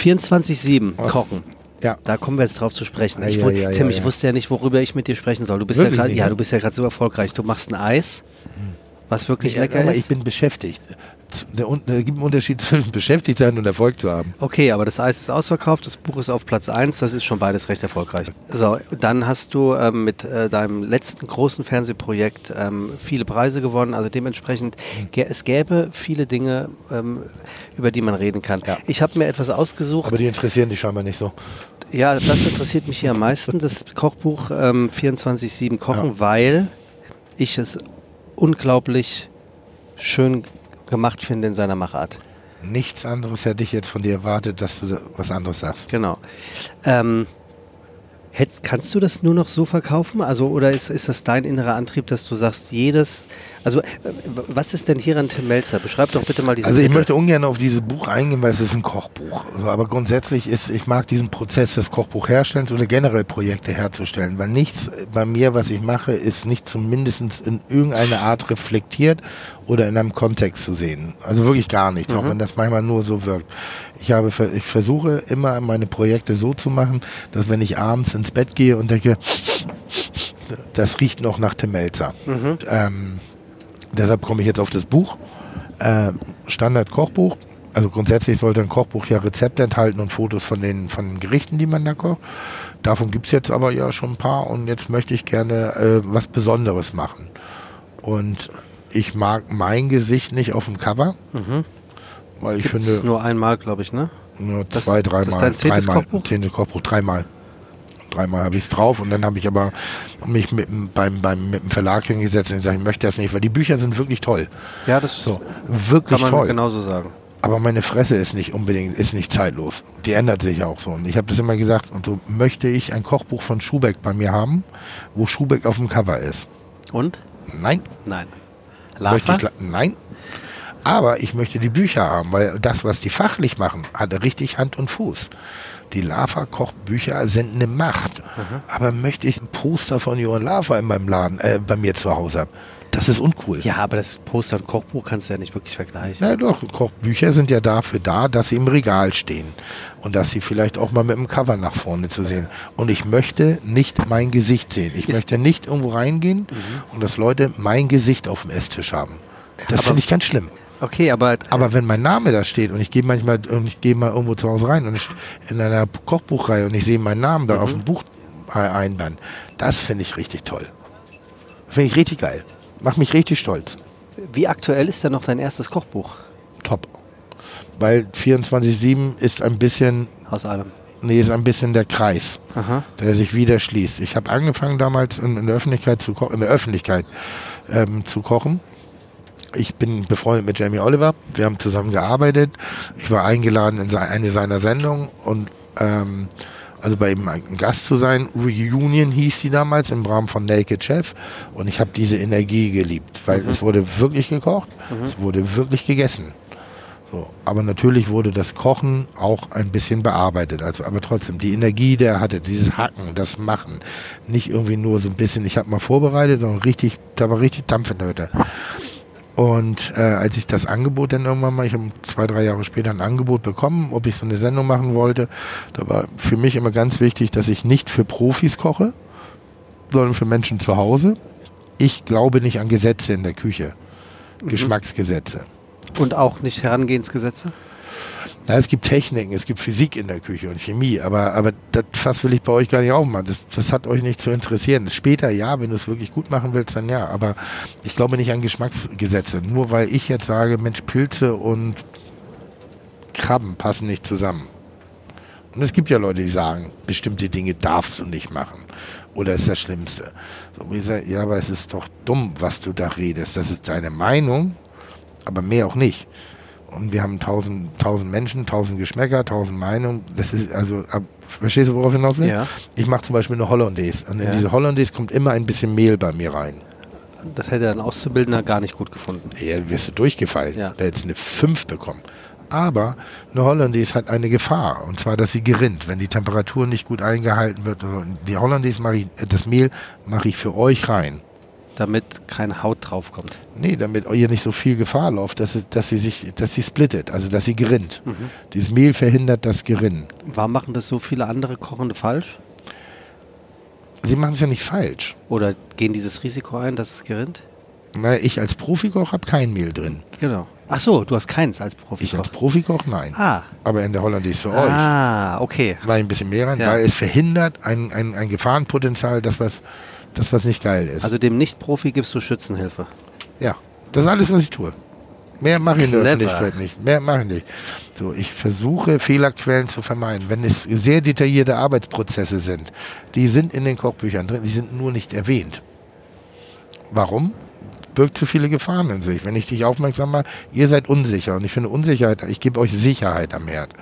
24-7 kochen. Ja. Da kommen wir jetzt drauf zu sprechen. Ich, ja, ja, Tim, ich wusste ja nicht, worüber ich mit dir sprechen soll. Du bist wirklich ja gerade, ja, du bist ja gerade so erfolgreich. Du machst ein Eis, was wirklich lecker ist. ich bin beschäftigt. Der, der gibt einen Unterschied zwischen beschäftigt sein und Erfolg zu haben. Okay, aber das Eis ist ausverkauft, das Buch ist auf Platz 1, das ist schon beides recht erfolgreich. So, dann hast du ähm, mit äh, deinem letzten großen Fernsehprojekt ähm, viele Preise gewonnen, also dementsprechend, mhm. es gäbe viele Dinge, ähm, über die man reden kann. Ja. Ich habe mir etwas ausgesucht. Aber die interessieren dich scheinbar nicht so. Ja, das interessiert mich hier am meisten, das Kochbuch ähm, 24-7 Kochen, ja. weil ich es unglaublich schön gemacht finde in seiner Machart. Nichts anderes hätte ich jetzt von dir erwartet, dass du was anderes sagst. Genau. Ähm, hätt, kannst du das nur noch so verkaufen? Also, oder ist, ist das dein innerer Antrieb, dass du sagst, jedes also, äh, was ist denn hier an Tim Melzer? Beschreib doch bitte mal diese Also, ich Titel. möchte ungern auf dieses Buch eingehen, weil es ist ein Kochbuch. Also, aber grundsätzlich ist, ich mag diesen Prozess des Kochbuchherstellens oder generell Projekte herzustellen, weil nichts bei mir, was ich mache, ist nicht zumindest in irgendeiner Art reflektiert oder in einem Kontext zu sehen. Also wirklich gar nichts, mhm. auch wenn das manchmal nur so wirkt. Ich habe, ich versuche immer meine Projekte so zu machen, dass wenn ich abends ins Bett gehe und denke, das riecht noch nach Tim Melzer. Mhm. Ähm, Deshalb komme ich jetzt auf das Buch. Äh, Standard-Kochbuch. Also grundsätzlich sollte ein Kochbuch ja Rezepte enthalten und Fotos von den, von den Gerichten, die man da kocht. Davon gibt es jetzt aber ja schon ein paar und jetzt möchte ich gerne äh, was Besonderes machen. Und ich mag mein Gesicht nicht auf dem Cover. Mhm. Weil ich Gibt's finde. nur einmal, glaube ich, ne? Nur zwei, dreimal. Das ist dein zehntes Kochbuch? Zehntes Kochbuch, dreimal dreimal habe ich es drauf und dann habe ich aber mich mit, beim, beim, mit dem Verlag hingesetzt und gesagt, ich möchte das nicht, weil die Bücher sind wirklich toll. Ja, das so wirklich kann man toll. genauso sagen. Aber meine Fresse ist nicht unbedingt, ist nicht zeitlos. Die ändert sich auch so. Und ich habe das immer gesagt, und so möchte ich ein Kochbuch von Schubeck bei mir haben, wo Schubeck auf dem Cover ist. Und? Nein. Nein. Möchte ich, nein. Aber ich möchte die Bücher haben, weil das, was die fachlich machen, hat richtig Hand und Fuß. Die Lava-Kochbücher sind eine Macht. Aber möchte ich ein Poster von Johann Lava in meinem Laden, äh, bei mir zu Hause haben? Das ist uncool. Ja, aber das Poster und Kochbuch kannst du ja nicht wirklich vergleichen. Na doch, Kochbücher sind ja dafür da, dass sie im Regal stehen und dass sie vielleicht auch mal mit dem Cover nach vorne zu sehen. Und ich möchte nicht mein Gesicht sehen. Ich Ist- möchte nicht irgendwo reingehen und dass Leute mein Gesicht auf dem Esstisch haben. Das finde ich ganz schlimm. Okay, aber, Aber wenn mein Name da steht und ich gehe manchmal und ich gehe mal irgendwo zu Hause rein und ich in einer Kochbuchreihe und ich sehe meinen Namen da auf dem Buch äh, einband, das finde ich richtig toll. Finde ich richtig geil. Macht mich richtig stolz. wie aktuell ist denn noch dein erstes Kochbuch Top. Weil 24-7 ist ein bisschen, aus allem? nee, ist ein bisschen der Kreis, Aha. der sich wieder schließt. Ich habe angefangen damals in, in der Öffentlichkeit zu in der Öffentlichkeit ähm, zu kochen. Ich bin befreundet mit Jamie Oliver. Wir haben zusammen gearbeitet. Ich war eingeladen in eine seiner Sendungen und ähm, also bei ihm ein Gast zu sein. Reunion hieß sie damals im Rahmen von Naked Chef und ich habe diese Energie geliebt, weil es wurde wirklich gekocht, es wurde wirklich gegessen. So, aber natürlich wurde das Kochen auch ein bisschen bearbeitet. Also, aber trotzdem, die Energie, der er hatte, dieses Hacken, das Machen, nicht irgendwie nur so ein bisschen, ich habe mal vorbereitet, sondern richtig, da war richtig Dampf in der Hütte. Und äh, als ich das Angebot dann irgendwann mal, ich habe zwei, drei Jahre später ein Angebot bekommen, ob ich so eine Sendung machen wollte, da war für mich immer ganz wichtig, dass ich nicht für Profis koche, sondern für Menschen zu Hause. Ich glaube nicht an Gesetze in der Küche, Geschmacksgesetze. Und auch nicht Herangehensgesetze? Ja, es gibt Techniken, es gibt Physik in der Küche und Chemie, aber, aber das Fass will ich bei euch gar nicht aufmachen. Das, das hat euch nicht zu interessieren. Später ja, wenn du es wirklich gut machen willst, dann ja. Aber ich glaube nicht an Geschmacksgesetze. Nur weil ich jetzt sage, Mensch, Pilze und Krabben passen nicht zusammen. Und es gibt ja Leute, die sagen, bestimmte Dinge darfst du nicht machen. Oder ist das Schlimmste. So, wie gesagt, ja, aber es ist doch dumm, was du da redest. Das ist deine Meinung, aber mehr auch nicht. Und wir haben tausend, tausend Menschen, tausend Geschmäcker, tausend Meinungen. Das ist also, ab, verstehst du, worauf ich hinaus will? Ja. Ich mache zum Beispiel eine Hollandaise. Und in Ja. diese Hollandaise kommt immer ein bisschen Mehl bei mir rein. Das hätte ein Auszubildender gar nicht gut gefunden. Ja, wirst du durchgefallen. Ja. Da jetzt eine 5 bekommen. Aber eine Hollandaise hat eine Gefahr. Und zwar, dass sie gerinnt, wenn die Temperatur nicht gut eingehalten wird. Also Die Hollandaise mache ich, äh, das Mehl mache ich für euch rein. Damit keine Haut draufkommt. Nee, damit ihr nicht so viel Gefahr läuft, dass, es, dass sie sich, dass sie splittet, also dass sie gerinnt. Dieses Mehl verhindert das Gerinnen. Warum machen das so viele andere Kochende falsch? Sie machen es ja nicht falsch. Oder gehen dieses Risiko ein, dass es gerinnt? Na, ich als Profikoch habe kein Mehl drin. Genau. Ach so, du hast keins als Ich Profi. als Profikoch nein. Ah. Aber in der Hollandaise für euch. Ah, okay. War ein bisschen mehr rein, Ja. weil es verhindert ein, ein, ein Gefahrenpotenzial, das was, das was nicht geil ist. Also dem Nicht-Profi gibst du Schützenhilfe. ja, das ist alles, was ich tue. Mehr mache ich in der. Öffentlichkeit nicht. Mehr mache ich nicht. So, ich versuche Fehlerquellen zu vermeiden. Wenn es sehr detaillierte Arbeitsprozesse sind, die sind in den Kochbüchern drin, die sind nur nicht erwähnt. Warum? Birgt zu viele Gefahren in sich. Wenn ich dich aufmerksam mache, ihr seid unsicher. Und ich finde Unsicherheit, ich gebe euch Sicherheit am Herd.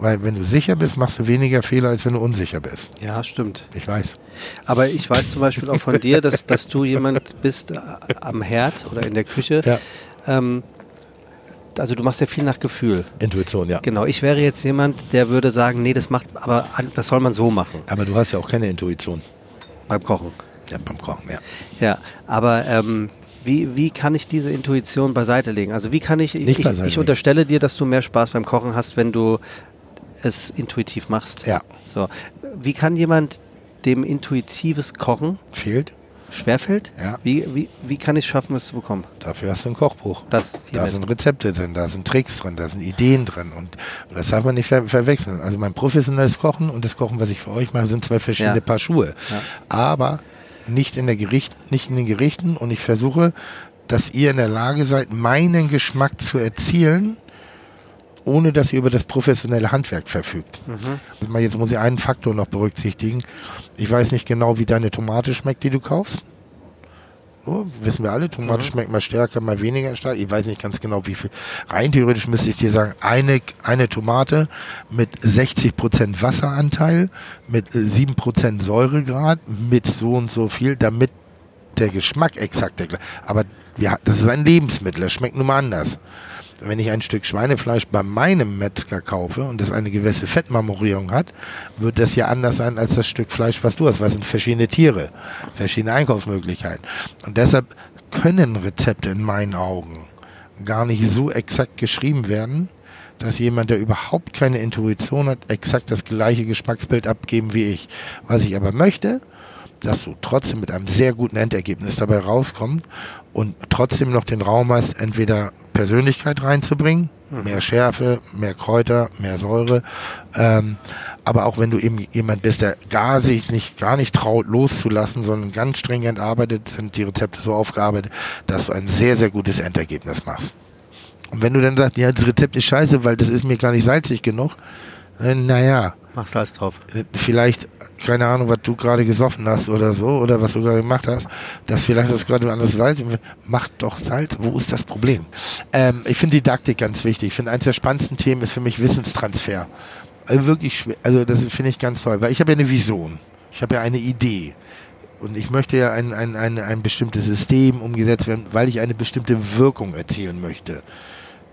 Weil wenn du sicher bist, machst du weniger Fehler, als wenn du unsicher bist. Ja, stimmt. Ich weiß. Aber ich weiß zum Beispiel auch von dir, dass, dass du jemand bist äh, am Herd oder in der Küche. Ja. Ähm, also du machst ja viel nach Gefühl. Intuition, ja. Genau, ich wäre jetzt jemand, der würde sagen, nee, das macht, aber das soll man so machen Aber du hast ja auch keine Intuition beim Kochen. ja, beim Kochen, ja. Ja, aber ähm, wie, wie kann ich diese Intuition beiseite legen? Also wie kann ich, Nicht ich, ich unterstelle dir, dass du mehr Spaß beim Kochen hast, wenn du es intuitiv machst. Ja. So, wie kann jemand dem intuitives Kochen Fehlt? schwerfällt? Ja. Wie, wie, wie kann ich es schaffen, es zu bekommen? Dafür hast du ein Kochbuch. Das Da sind Rezepte drin, da sind Tricks drin, da sind Ideen drin und, und das darf man nicht ver verwechseln. Also mein professionelles Kochen und das Kochen, was ich für euch mache, sind zwei verschiedene Ja. Paar Schuhe. Ja. Aber nicht in der Gericht, nicht in den Gerichten und ich versuche, dass ihr in der Lage seid, meinen Geschmack zu erzielen, ohne dass ihr über das professionelle Handwerk verfügt. Mal Jetzt muss ich einen Faktor noch berücksichtigen. Ich weiß nicht genau, wie deine Tomate schmeckt, die du kaufst. So, wissen wir alle, Tomate schmeckt mal stärker, mal weniger stark. Ich weiß nicht ganz genau, wie viel. Rein theoretisch müsste ich dir sagen, eine, eine Tomate mit 60% Wasseranteil, mit äh, 7% Säuregrad, mit so und so viel, damit der Geschmack exakt der gleiche. Aber ja, das ist ein Lebensmittel, das schmeckt nun mal anders. Wenn ich ein Stück Schweinefleisch bei meinem Metzger kaufe und das eine gewisse Fettmarmorierung hat, wird das ja anders sein als das Stück Fleisch, was du hast, weil es sind verschiedene Tiere, verschiedene Einkaufsmöglichkeiten. Und deshalb können Rezepte in meinen Augen gar nicht so exakt geschrieben werden, dass jemand, der überhaupt keine Intuition hat, exakt das gleiche Geschmacksbild abgeben wie ich. Was ich aber möchte, dass du trotzdem mit einem sehr guten Endergebnis dabei rauskommst und trotzdem noch den Raum hast, entweder Persönlichkeit reinzubringen, mhm. mehr Schärfe, mehr Kräuter, mehr Säure, ähm, aber auch wenn du eben jemand bist, der gar sich nicht, gar nicht traut loszulassen, sondern ganz stringent arbeitet, sind die Rezepte so aufgearbeitet, dass du ein sehr, sehr gutes Endergebnis machst. Und wenn du dann sagst, ja, das Rezept ist scheiße, weil das ist mir gar nicht salzig genug, äh, naja. Mach Salz drauf. Vielleicht, keine Ahnung, was du gerade gesoffen hast oder so, oder was du gerade gemacht hast, dass vielleicht das gerade anders Salz, mach doch Salz, wo ist das Problem? Ähm, ich finde Didaktik ganz wichtig. Ich finde, eines der spannendsten Themen ist für mich Wissenstransfer. Also wirklich schwer, also das finde ich ganz toll, weil ich habe ja eine Vision. Ich habe ja eine Idee. Und ich möchte ja ein, ein, ein, ein bestimmtes System umgesetzt werden, weil ich eine bestimmte Wirkung erzielen möchte.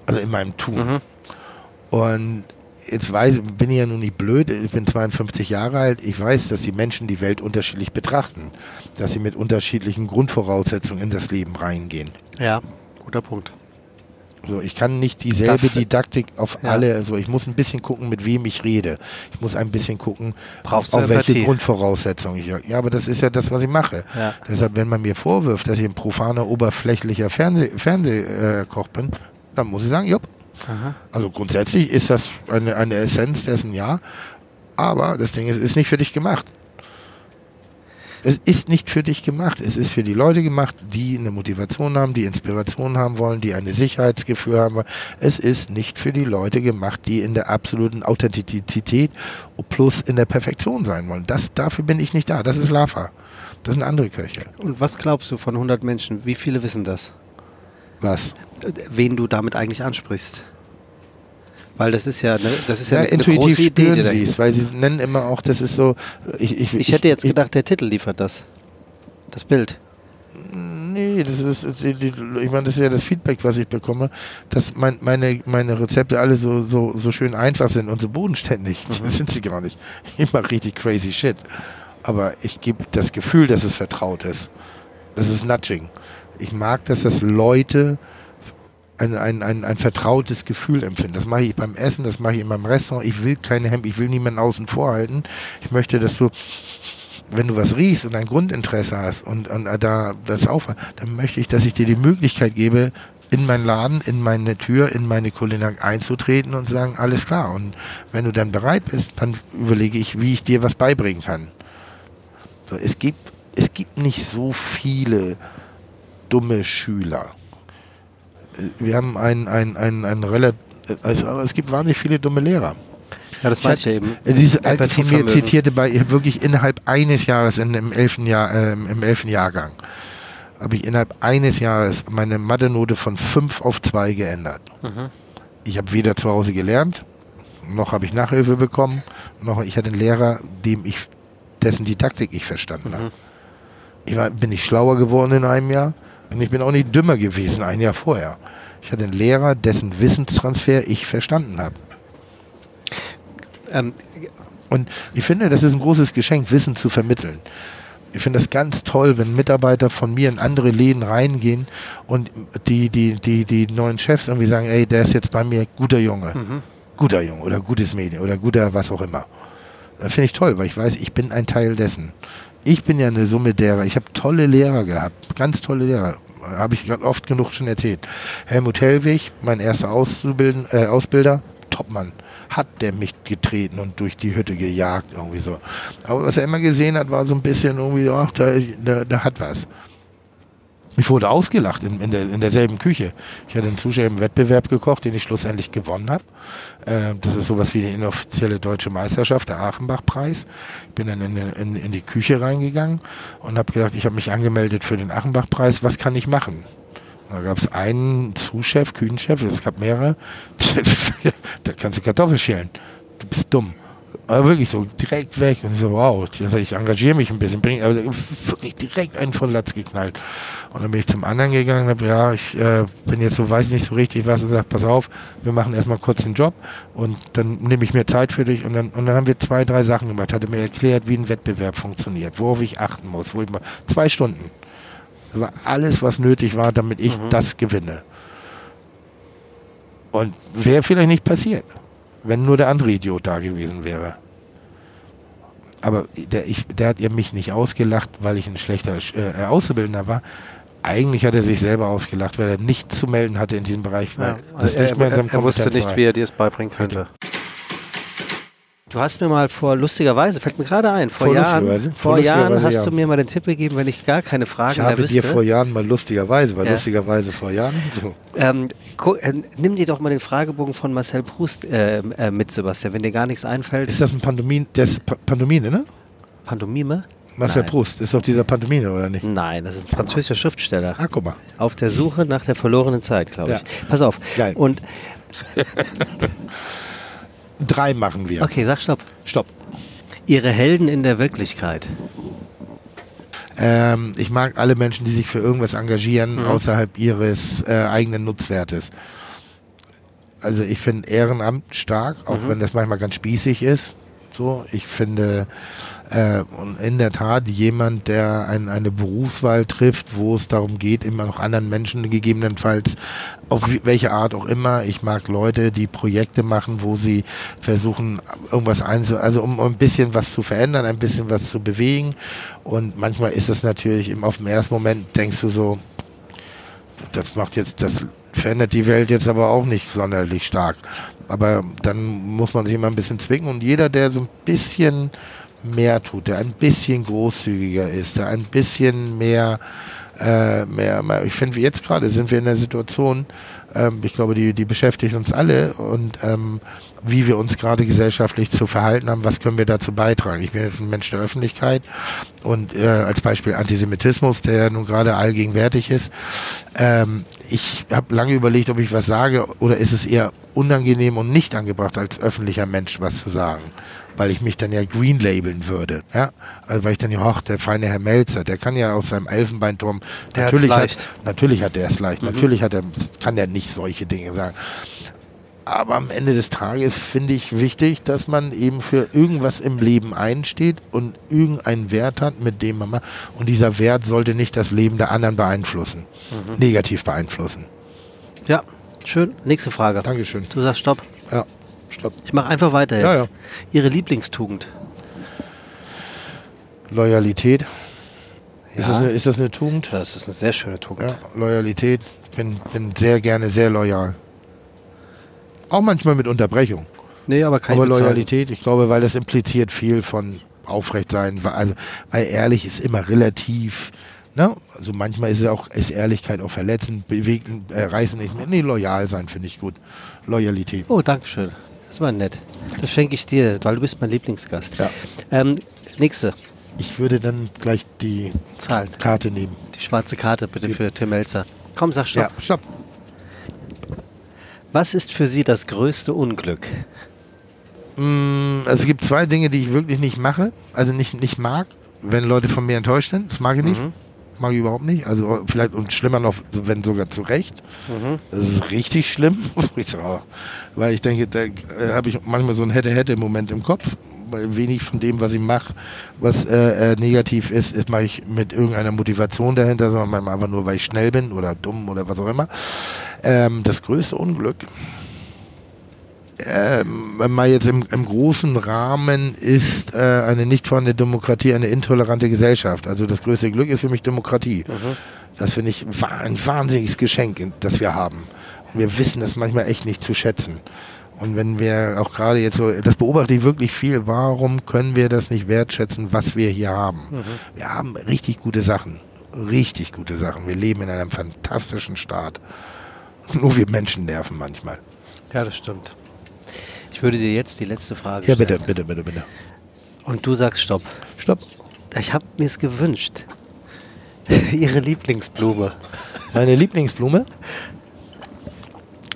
Also in meinem Tun. Mhm. Und jetzt weiß, bin ich ja nun nicht blöd, ich bin 52 Jahre alt, ich weiß, dass die Menschen die Welt unterschiedlich betrachten, dass sie mit unterschiedlichen Grundvoraussetzungen in das Leben reingehen. Ja, guter Punkt. So, ich kann nicht dieselbe Darf, Didaktik auf ja. alle, also ich muss ein bisschen gucken, mit wem ich rede. Ich muss ein bisschen gucken, Brauchst auf welche Grundvoraussetzungen ich. Ja, aber das ist ja das, was ich mache. Ja. Deshalb, wenn man mir vorwirft, dass ich ein profaner, oberflächlicher Fernseh, Fernsehkoch bin, dann muss ich sagen, jupp. Aha. Also grundsätzlich ist das eine, eine Essenz dessen, ja. Aber das Ding ist, ist nicht für dich gemacht. Es ist nicht für dich gemacht. Es ist für die Leute gemacht, die eine Motivation haben, die Inspiration haben wollen, die eine Sicherheitsgefühl haben wollen. Es ist nicht für die Leute gemacht, die in der absoluten Authentizität plus in der Perfektion sein wollen. Das, dafür bin ich nicht da. Das ist Lava. Das sind andere Köche. Und was glaubst du von 100 Menschen? Wie viele wissen das? Was? Wen du damit eigentlich ansprichst. Weil das ist ja, ne, das ist ja, ja eine, intuitiv große spüren Idee, sie es, weil sie nennen immer auch, das ist so. Ich, ich, ich hätte jetzt gedacht, der Titel liefert das. Das Bild. Nee, das ist, ich meine, das ist ja das Feedback, was ich bekomme, dass mein, meine, meine Rezepte alle so, so, so schön einfach sind und so bodenständig. Mhm. Das sind sie gar nicht. Ich mache richtig crazy shit. Aber ich gebe das Gefühl, dass es vertraut ist. Das ist Nudging. Ich mag, dass das Leute ein, ein, ein, ein vertrautes Gefühl empfinden. Das mache ich beim Essen, das mache ich in meinem Restaurant. Ich will keine Hemd, ich will niemanden außen vor halten. Ich möchte, dass du, wenn du was riechst und ein Grundinteresse hast und, und da das aufhört, dann möchte ich, dass ich dir die Möglichkeit gebe, in meinen Laden, in meine Tür, in meine Kulinarik einzutreten und sagen, alles klar. Und wenn du dann bereit bist, dann überlege ich, wie ich dir was beibringen kann. So, es gibt, es gibt nicht so viele dumme Schüler wir haben ein, ein, ein, ein relativ, also es gibt wahnsinnig viele dumme Lehrer. Ja, das meinte ich eben. Diese alte von mir zitierte bei, ich habe wirklich innerhalb eines Jahres in, im elften Jahr, äh, im elften Jahrgang, habe ich innerhalb eines Jahres meine Mathe-Note von 5 auf 2 geändert. Mhm. Ich habe weder zu Hause gelernt, noch habe ich Nachhilfe bekommen, noch ich hatte einen Lehrer, dem ich, dessen Didaktik ich verstanden mhm. habe. Ich war, bin ich schlauer geworden in einem Jahr. Und ich bin auch nicht dümmer gewesen ein Jahr vorher. Ich hatte einen Lehrer, dessen Wissenstransfer ich verstanden habe. Ähm, und ich finde, das ist ein großes Geschenk, Wissen zu vermitteln. Ich finde das ganz toll, wenn Mitarbeiter von mir in andere Läden reingehen und die, die, die, die neuen Chefs irgendwie sagen, ey, der ist jetzt bei mir guter Junge. Mhm. Guter Junge oder gutes Mädchen oder guter was auch immer. Das finde ich toll, weil ich weiß, ich bin ein Teil dessen ich bin ja eine Summe derer. Ich habe tolle Lehrer gehabt, ganz tolle Lehrer. Habe ich oft genug schon erzählt. Helmut Hellwig, mein erster Auszubilden, äh, Ausbilder, Topmann. Hat der mich getreten und durch die Hütte gejagt, irgendwie so. Aber was er immer gesehen hat, war so ein bisschen irgendwie, ach, da, da, da hat was. Ich wurde ausgelacht in, in, der, in derselben Küche. Ich hatte einen Zuschauer im Wettbewerb gekocht, den ich schlussendlich gewonnen habe. Äh, das ist sowas wie die inoffizielle deutsche Meisterschaft, der Achenbach-Preis. Ich bin dann in, in, in die Küche reingegangen und habe gedacht, ich habe mich angemeldet für den Achenbach-Preis. Was kann ich machen? Da gab es einen Zuschef, Küchenchef, es gab mehrere. da kannst du Kartoffeln schälen. Du bist dumm Aber wirklich so direkt weg. Und ich so, wow, ich engagiere mich ein bisschen. Bring, aber wirklich direkt einen von Latz geknallt. Und dann bin ich zum anderen gegangen, habe, ja, ich äh, bin jetzt so, weiß nicht so richtig was und sag, pass auf, wir machen erstmal kurz den Job und dann nehme ich mir Zeit für dich und dann, und dann haben wir zwei, drei Sachen gemacht, hat er mir erklärt, wie ein Wettbewerb funktioniert, worauf ich achten muss, wo ich mal, zwei Stunden. Das war alles, was nötig war, damit ich mhm. das gewinne. Und wäre vielleicht nicht passiert wenn nur der andere Idiot da gewesen wäre. Aber der, ich, der hat ihr mich nicht ausgelacht, weil ich ein schlechter äh, Auszubildender war. Eigentlich hat er sich selber ausgelacht, weil er nichts zu melden hatte in diesem Bereich. Ja, also er, er, er wusste nicht, wie er dir es beibringen könnte. Du hast mir mal vor lustigerweise, fällt mir gerade ein, vor, vor Jahren, vor, vor Jahren hast ja. du mir mal den Tipp gegeben, wenn ich gar keine Fragen mehr wüsste. Ich habe dir vor Jahren mal lustigerweise, weil ja. lustigerweise vor Jahren. So. Ähm, äh, nimm dir doch mal den Fragebogen von Marcel Proust äh, äh, mit, Sebastian, wenn dir gar nichts einfällt. Ist das ein Pandomin, ist pa Pandomine, ne? Pandomime? Marcel Nein. Proust ist doch dieser Pantomime, oder nicht? Nein, das ist ein französischer Schriftsteller. Ah, guck mal. Auf der Suche nach der verlorenen Zeit, glaube ich. Ja. Pass auf. Geil. Und Drei machen wir. Okay, sag Stopp. Stopp. Ihre Helden in der Wirklichkeit? Ähm, ich mag alle Menschen, die sich für irgendwas engagieren, mhm. außerhalb ihres äh, eigenen Nutzwertes. Also ich finde Ehrenamt stark, auch mhm. wenn das manchmal ganz spießig ist. So, ich finde äh, und in der Tat jemand, der ein, eine Berufswahl trifft, wo es darum geht, immer noch anderen Menschen gegebenenfalls, auf welche Art auch immer. Ich mag Leute, die Projekte machen, wo sie versuchen, irgendwas einzu, also um, um ein bisschen was zu verändern, ein bisschen was zu bewegen. Und manchmal ist es natürlich im, auf dem ersten Moment denkst du so, das macht jetzt, das verändert die Welt jetzt aber auch nicht sonderlich stark. Aber dann muss man sich immer ein bisschen zwingen und jeder, der so ein bisschen mehr tut, der ein bisschen großzügiger ist, der ein bisschen mehr, äh, mehr, mehr ich finde, jetzt gerade sind wir in der Situation, ähm, ich glaube, die, die beschäftigt uns alle und ähm, wie wir uns gerade gesellschaftlich zu verhalten haben, was können wir dazu beitragen. Ich bin jetzt ein Mensch der Öffentlichkeit und äh, als Beispiel Antisemitismus, der nun gerade allgegenwärtig ist. Ähm, ich habe lange überlegt, ob ich was sage oder ist es eher unangenehm und nicht angebracht, als öffentlicher Mensch was zu sagen weil ich mich dann ja green labeln würde. Ja? Also weil ich dann ja, ach, der feine Herr Melzer, der kann ja aus seinem Elfenbeinturm, der natürlich, leicht. Hat, natürlich hat er es leicht, mhm. natürlich hat er, kann er nicht solche Dinge sagen. Aber am Ende des Tages finde ich wichtig, dass man eben für irgendwas im Leben einsteht und irgendeinen Wert hat, mit dem man macht. Und dieser Wert sollte nicht das Leben der anderen beeinflussen, mhm. negativ beeinflussen. Ja, schön. Nächste Frage. Dankeschön. Du sagst Stopp. Ja. Stopp. Ich mache einfach weiter jetzt. Ja, ja. Ihre Lieblingstugend? Loyalität. Ja. Ist, das eine, ist das eine Tugend? Das ist eine sehr schöne Tugend. Ja, Loyalität. Ich bin, bin sehr gerne sehr loyal. Auch manchmal mit Unterbrechung. Nee, aber keine Aber Loyalität, ich glaube, weil das impliziert viel von aufrecht sein. Also, weil ehrlich ist immer relativ. Ne? Also manchmal ist es auch, ist Ehrlichkeit auch verletzend, bewegen, äh, reißen nicht mehr. Nee, loyal sein finde ich gut. Loyalität. Oh, danke schön. Das war nett. Das schenke ich dir, weil du bist mein Lieblingsgast. Ja. Ähm, nächste. Ich würde dann gleich die Zahlen. Karte nehmen. Die schwarze Karte bitte für Tim Melzer. Komm, sag Stopp. Ja, Stopp. Was ist für Sie das größte Unglück? Mm, also es gibt zwei Dinge, die ich wirklich nicht mache, also nicht, nicht mag, wenn Leute von mir enttäuscht sind. Das mag ich nicht. Mhm mag ich überhaupt nicht. Also vielleicht und schlimmer noch, wenn sogar zu Recht. Mhm. Das ist richtig schlimm. weil ich denke, da äh, habe ich manchmal so ein hätte-hätte-Moment im Kopf. Weil wenig von dem, was ich mache, was äh, äh, negativ ist, ist mache ich mit irgendeiner Motivation dahinter, sondern manchmal einfach nur, weil ich schnell bin oder dumm oder was auch immer. Ähm, das größte Unglück ähm, mal jetzt im, im, großen Rahmen ist äh, eine nicht vorhandene Demokratie eine intolerante Gesellschaft. Also das größte Glück ist für mich Demokratie. Mhm. Das finde ich ein wahnsinniges Geschenk, das wir haben. Und wir wissen das manchmal echt nicht zu schätzen. Und wenn wir auch gerade jetzt so, das beobachte ich wirklich viel, warum können wir das nicht wertschätzen, was wir hier haben? Mhm. Wir haben richtig gute Sachen. Richtig gute Sachen. Wir leben in einem fantastischen Staat. Nur wir Menschen nerven manchmal. Ja, das stimmt. Ich würde dir jetzt die letzte Frage stellen. Ja, bitte, bitte, bitte, bitte. Und du sagst Stopp. Stopp. Ich habe mir es gewünscht. Ihre Lieblingsblume. Meine Lieblingsblume?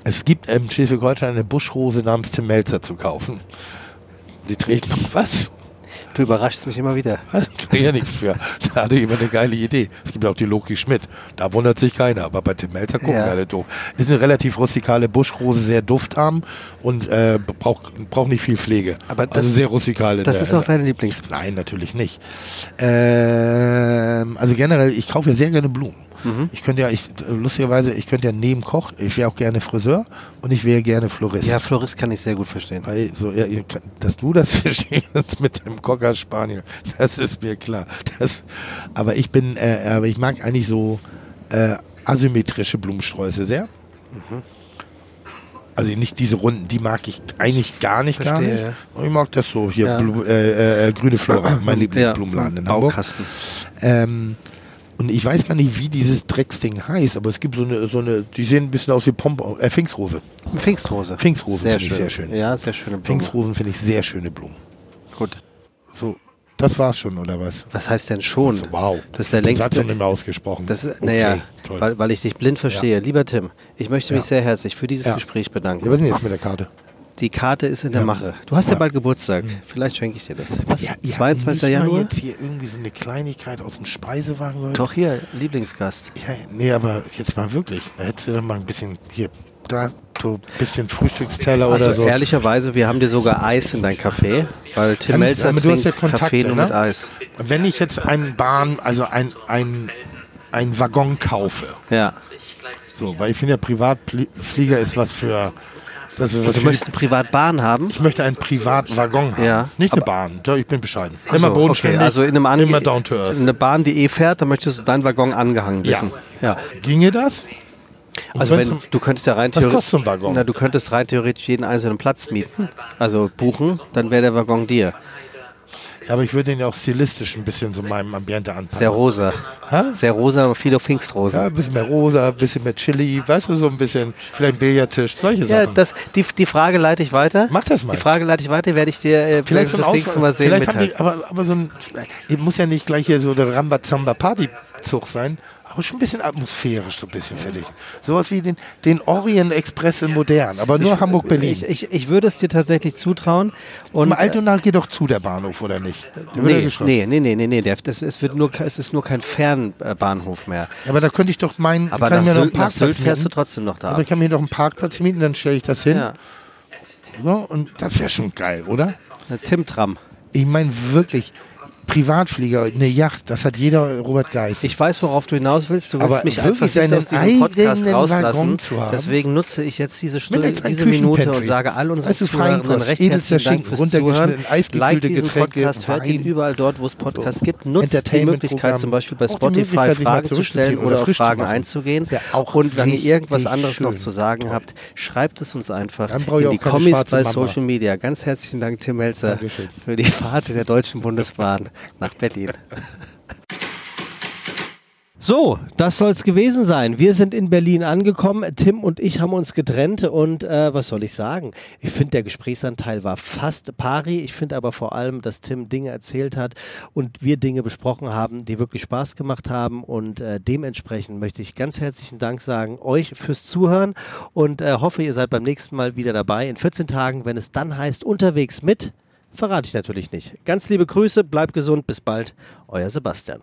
Es gibt in Schleswig-Holstein eine Buschrose namens Tim Melzer zu kaufen. Die treten noch was? Du überraschst mich immer wieder. Kann ich ja nichts für. Da hatte jemand eine geile Idee. Es gibt auch die Loki Schmidt. Da wundert sich keiner. Aber bei Tim Melzer gucken Ja. alle doof. Ist eine relativ rustikale Buschrose, sehr duftarm und äh, braucht, braucht nicht viel Pflege. Aber das- also sehr rustikal. in Das ist auch deine Lieblings. Nein, natürlich nicht. Ähm, also generell, ich kaufe ja sehr gerne Blumen. Mhm. Ich könnte ja, ich, lustigerweise, ich könnte ja neben Koch, ich wäre auch gerne Friseur und ich wäre gerne Florist. Ja, Florist kann ich sehr gut verstehen. Weil so, ja, kann- dass du das verstehst mit dem Cocker Spaniel, das ist mir klar. Das, aber ich bin, äh, aber ich mag eigentlich so äh, asymmetrische Blumensträuße sehr. Also nicht diese runden, die mag ich eigentlich gar nicht, gar Verstehe, nicht. ja. Ich mag das so hier, Ja. Blu, äh, äh, grüne Flora, mein Lieblingsblumenladen in Hamburg. Baukasten. Ähm, und ich weiß gar nicht, wie dieses Drecksding heißt, aber es gibt so eine, so eine, die sehen ein bisschen aus wie Pomp äh, Pfingstrose. Pfingstrose. Pfingstrose sehr finde ich schön. sehr schön. Ja, sehr schöne Blume. Pfingstrosen finde ich sehr schöne Blumen. Gut. So, das war's schon, oder was? Was heißt denn schon? Wow. Das ist der Satz längste. noch nicht mehr ausgesprochen. Das Okay, naja, weil, weil ich dich blind verstehe. Lieber Tim, ich möchte mich Ja. sehr herzlich für dieses Ja. Gespräch bedanken. ja, was ist denn jetzt mit der Karte? Die Karte ist in der Ja. Mache. Du hast ja, Ja. Mhm. bald Geburtstag. Vielleicht schenke ich dir das. Was? Ja, ihr 22. habt nicht mal Januar? jetzt hier irgendwie so eine Kleinigkeit aus dem Speisewagen, Leute? Doch hier, Lieblingsgast. Ja, nee, aber jetzt mal wirklich. Da hättest du doch mal ein bisschen hier, da, so ein bisschen Frühstücksteller Also oder so. ehrlicherweise, wir haben dir sogar Eis in dein Café, weil Tim Kann- Melzer aber du hast trinkt ja Kontakte, Kaffee nur ne? mit Eis. Wenn ich jetzt einen Bahn, also ein, ein, ein Waggon kaufe, Ja. so, weil ich finde ja Privatflieger ist was für, das ist Du möchtest eine Privatbahn haben? Ich möchte einen Privatwaggon haben. Ja. Nicht eine Bahn. Ja, ich bin bescheiden. Ach so, Immer bodenständig. Okay, also in einem Ange immer down to earth. Eine Bahn, die eh fährt, dann möchtest du deinen Waggon angehangen Ja. wissen. Ja. Ginge das? Und Also wenn du könntest ja rein theoretisch, kostet so ein Waggon? na, du könntest rein theoretisch jeden einzelnen Platz mieten, also buchen, dann wäre der Waggon dir. Aber ich würde den ja auch stilistisch ein bisschen so meinem Ambiente anpassen. Sehr rosa. Hä? Sehr rosa, aber viele Pfingstrosen. Ja, ein bisschen mehr rosa, ein bisschen mehr Chili, weißt du, so ein bisschen, vielleicht ein Billardtisch, solche Ja, Sachen. das, die, die Frage leite ich weiter. Mach das mal. Die Frage leite ich weiter, werde ich dir äh, vielleicht das nächste Mal sehen vielleicht haben die, aber, aber so ein, muss ja nicht gleich hier so der Rambazamba-Partyzug sein, aber schon ein bisschen atmosphärisch so ein bisschen für dich. Sowas wie den, den Orient Express in modern, aber nur Hamburg-Berlin. Ich, ich, ich würde es dir tatsächlich zutrauen. Und, Im Altona geht doch zu der Bahnhof, oder nicht? Der ja Nee, nee, nee, nee, nee, nee. Der, das, es, wird nur, es ist nur kein Fernbahnhof mehr. Ja, aber da könnte ich doch meinen, Aber kann nach mir Sylt, nach Parkplatz Sylt fährst du trotzdem noch da. Aber ich kann mir doch einen Parkplatz mieten, dann stelle ich das hin. Ja. So, und das wäre schon geil, oder? Eine Tim-Tram. Ich meine wirklich, Privatflieger, eine Yacht, das hat jeder Robert Geist. Ich weiß, worauf du hinaus willst. Du willst Aber mich wirklich einfach nicht aus diesem Podcast rauslassen. Deswegen nutze ich jetzt diese, Stunde, diese Minute und sage all unseren Weißt du, Zuhörern recht herzlichen Dank fürs Zuhören. Like diesen Getränke, Podcast, hört ihn überall dort, wo es Podcasts gibt. Nutzt die. Möglichkeit zum Beispiel bei Spotify Fragen zu stellen oder auf Fragen einzugehen. Und wenn ihr irgendwas anderes noch zu sagen habt, schreibt es uns einfach in die Kommis bei. Social Media. Ganz herzlichen Dank, Tim Melzer, für die Fahrt in der Deutschen Bundesbahn nach Berlin. So, das soll's gewesen sein. Wir sind in Berlin angekommen. Tim und ich haben uns getrennt und äh, was soll ich sagen? Ich finde, der Gesprächsanteil war fast pari. Ich finde aber vor allem, dass Tim Dinge erzählt hat und wir Dinge besprochen haben, die wirklich Spaß gemacht haben. Und äh, dementsprechend möchte ich ganz herzlichen Dank sagen euch fürs Zuhören und äh, hoffe, ihr seid beim nächsten Mal wieder dabei in 14 Tagen, wenn es dann heißt unterwegs mit. Verrate ich natürlich nicht. Ganz liebe Grüße, bleibt gesund, bis bald. Euer Sebastian.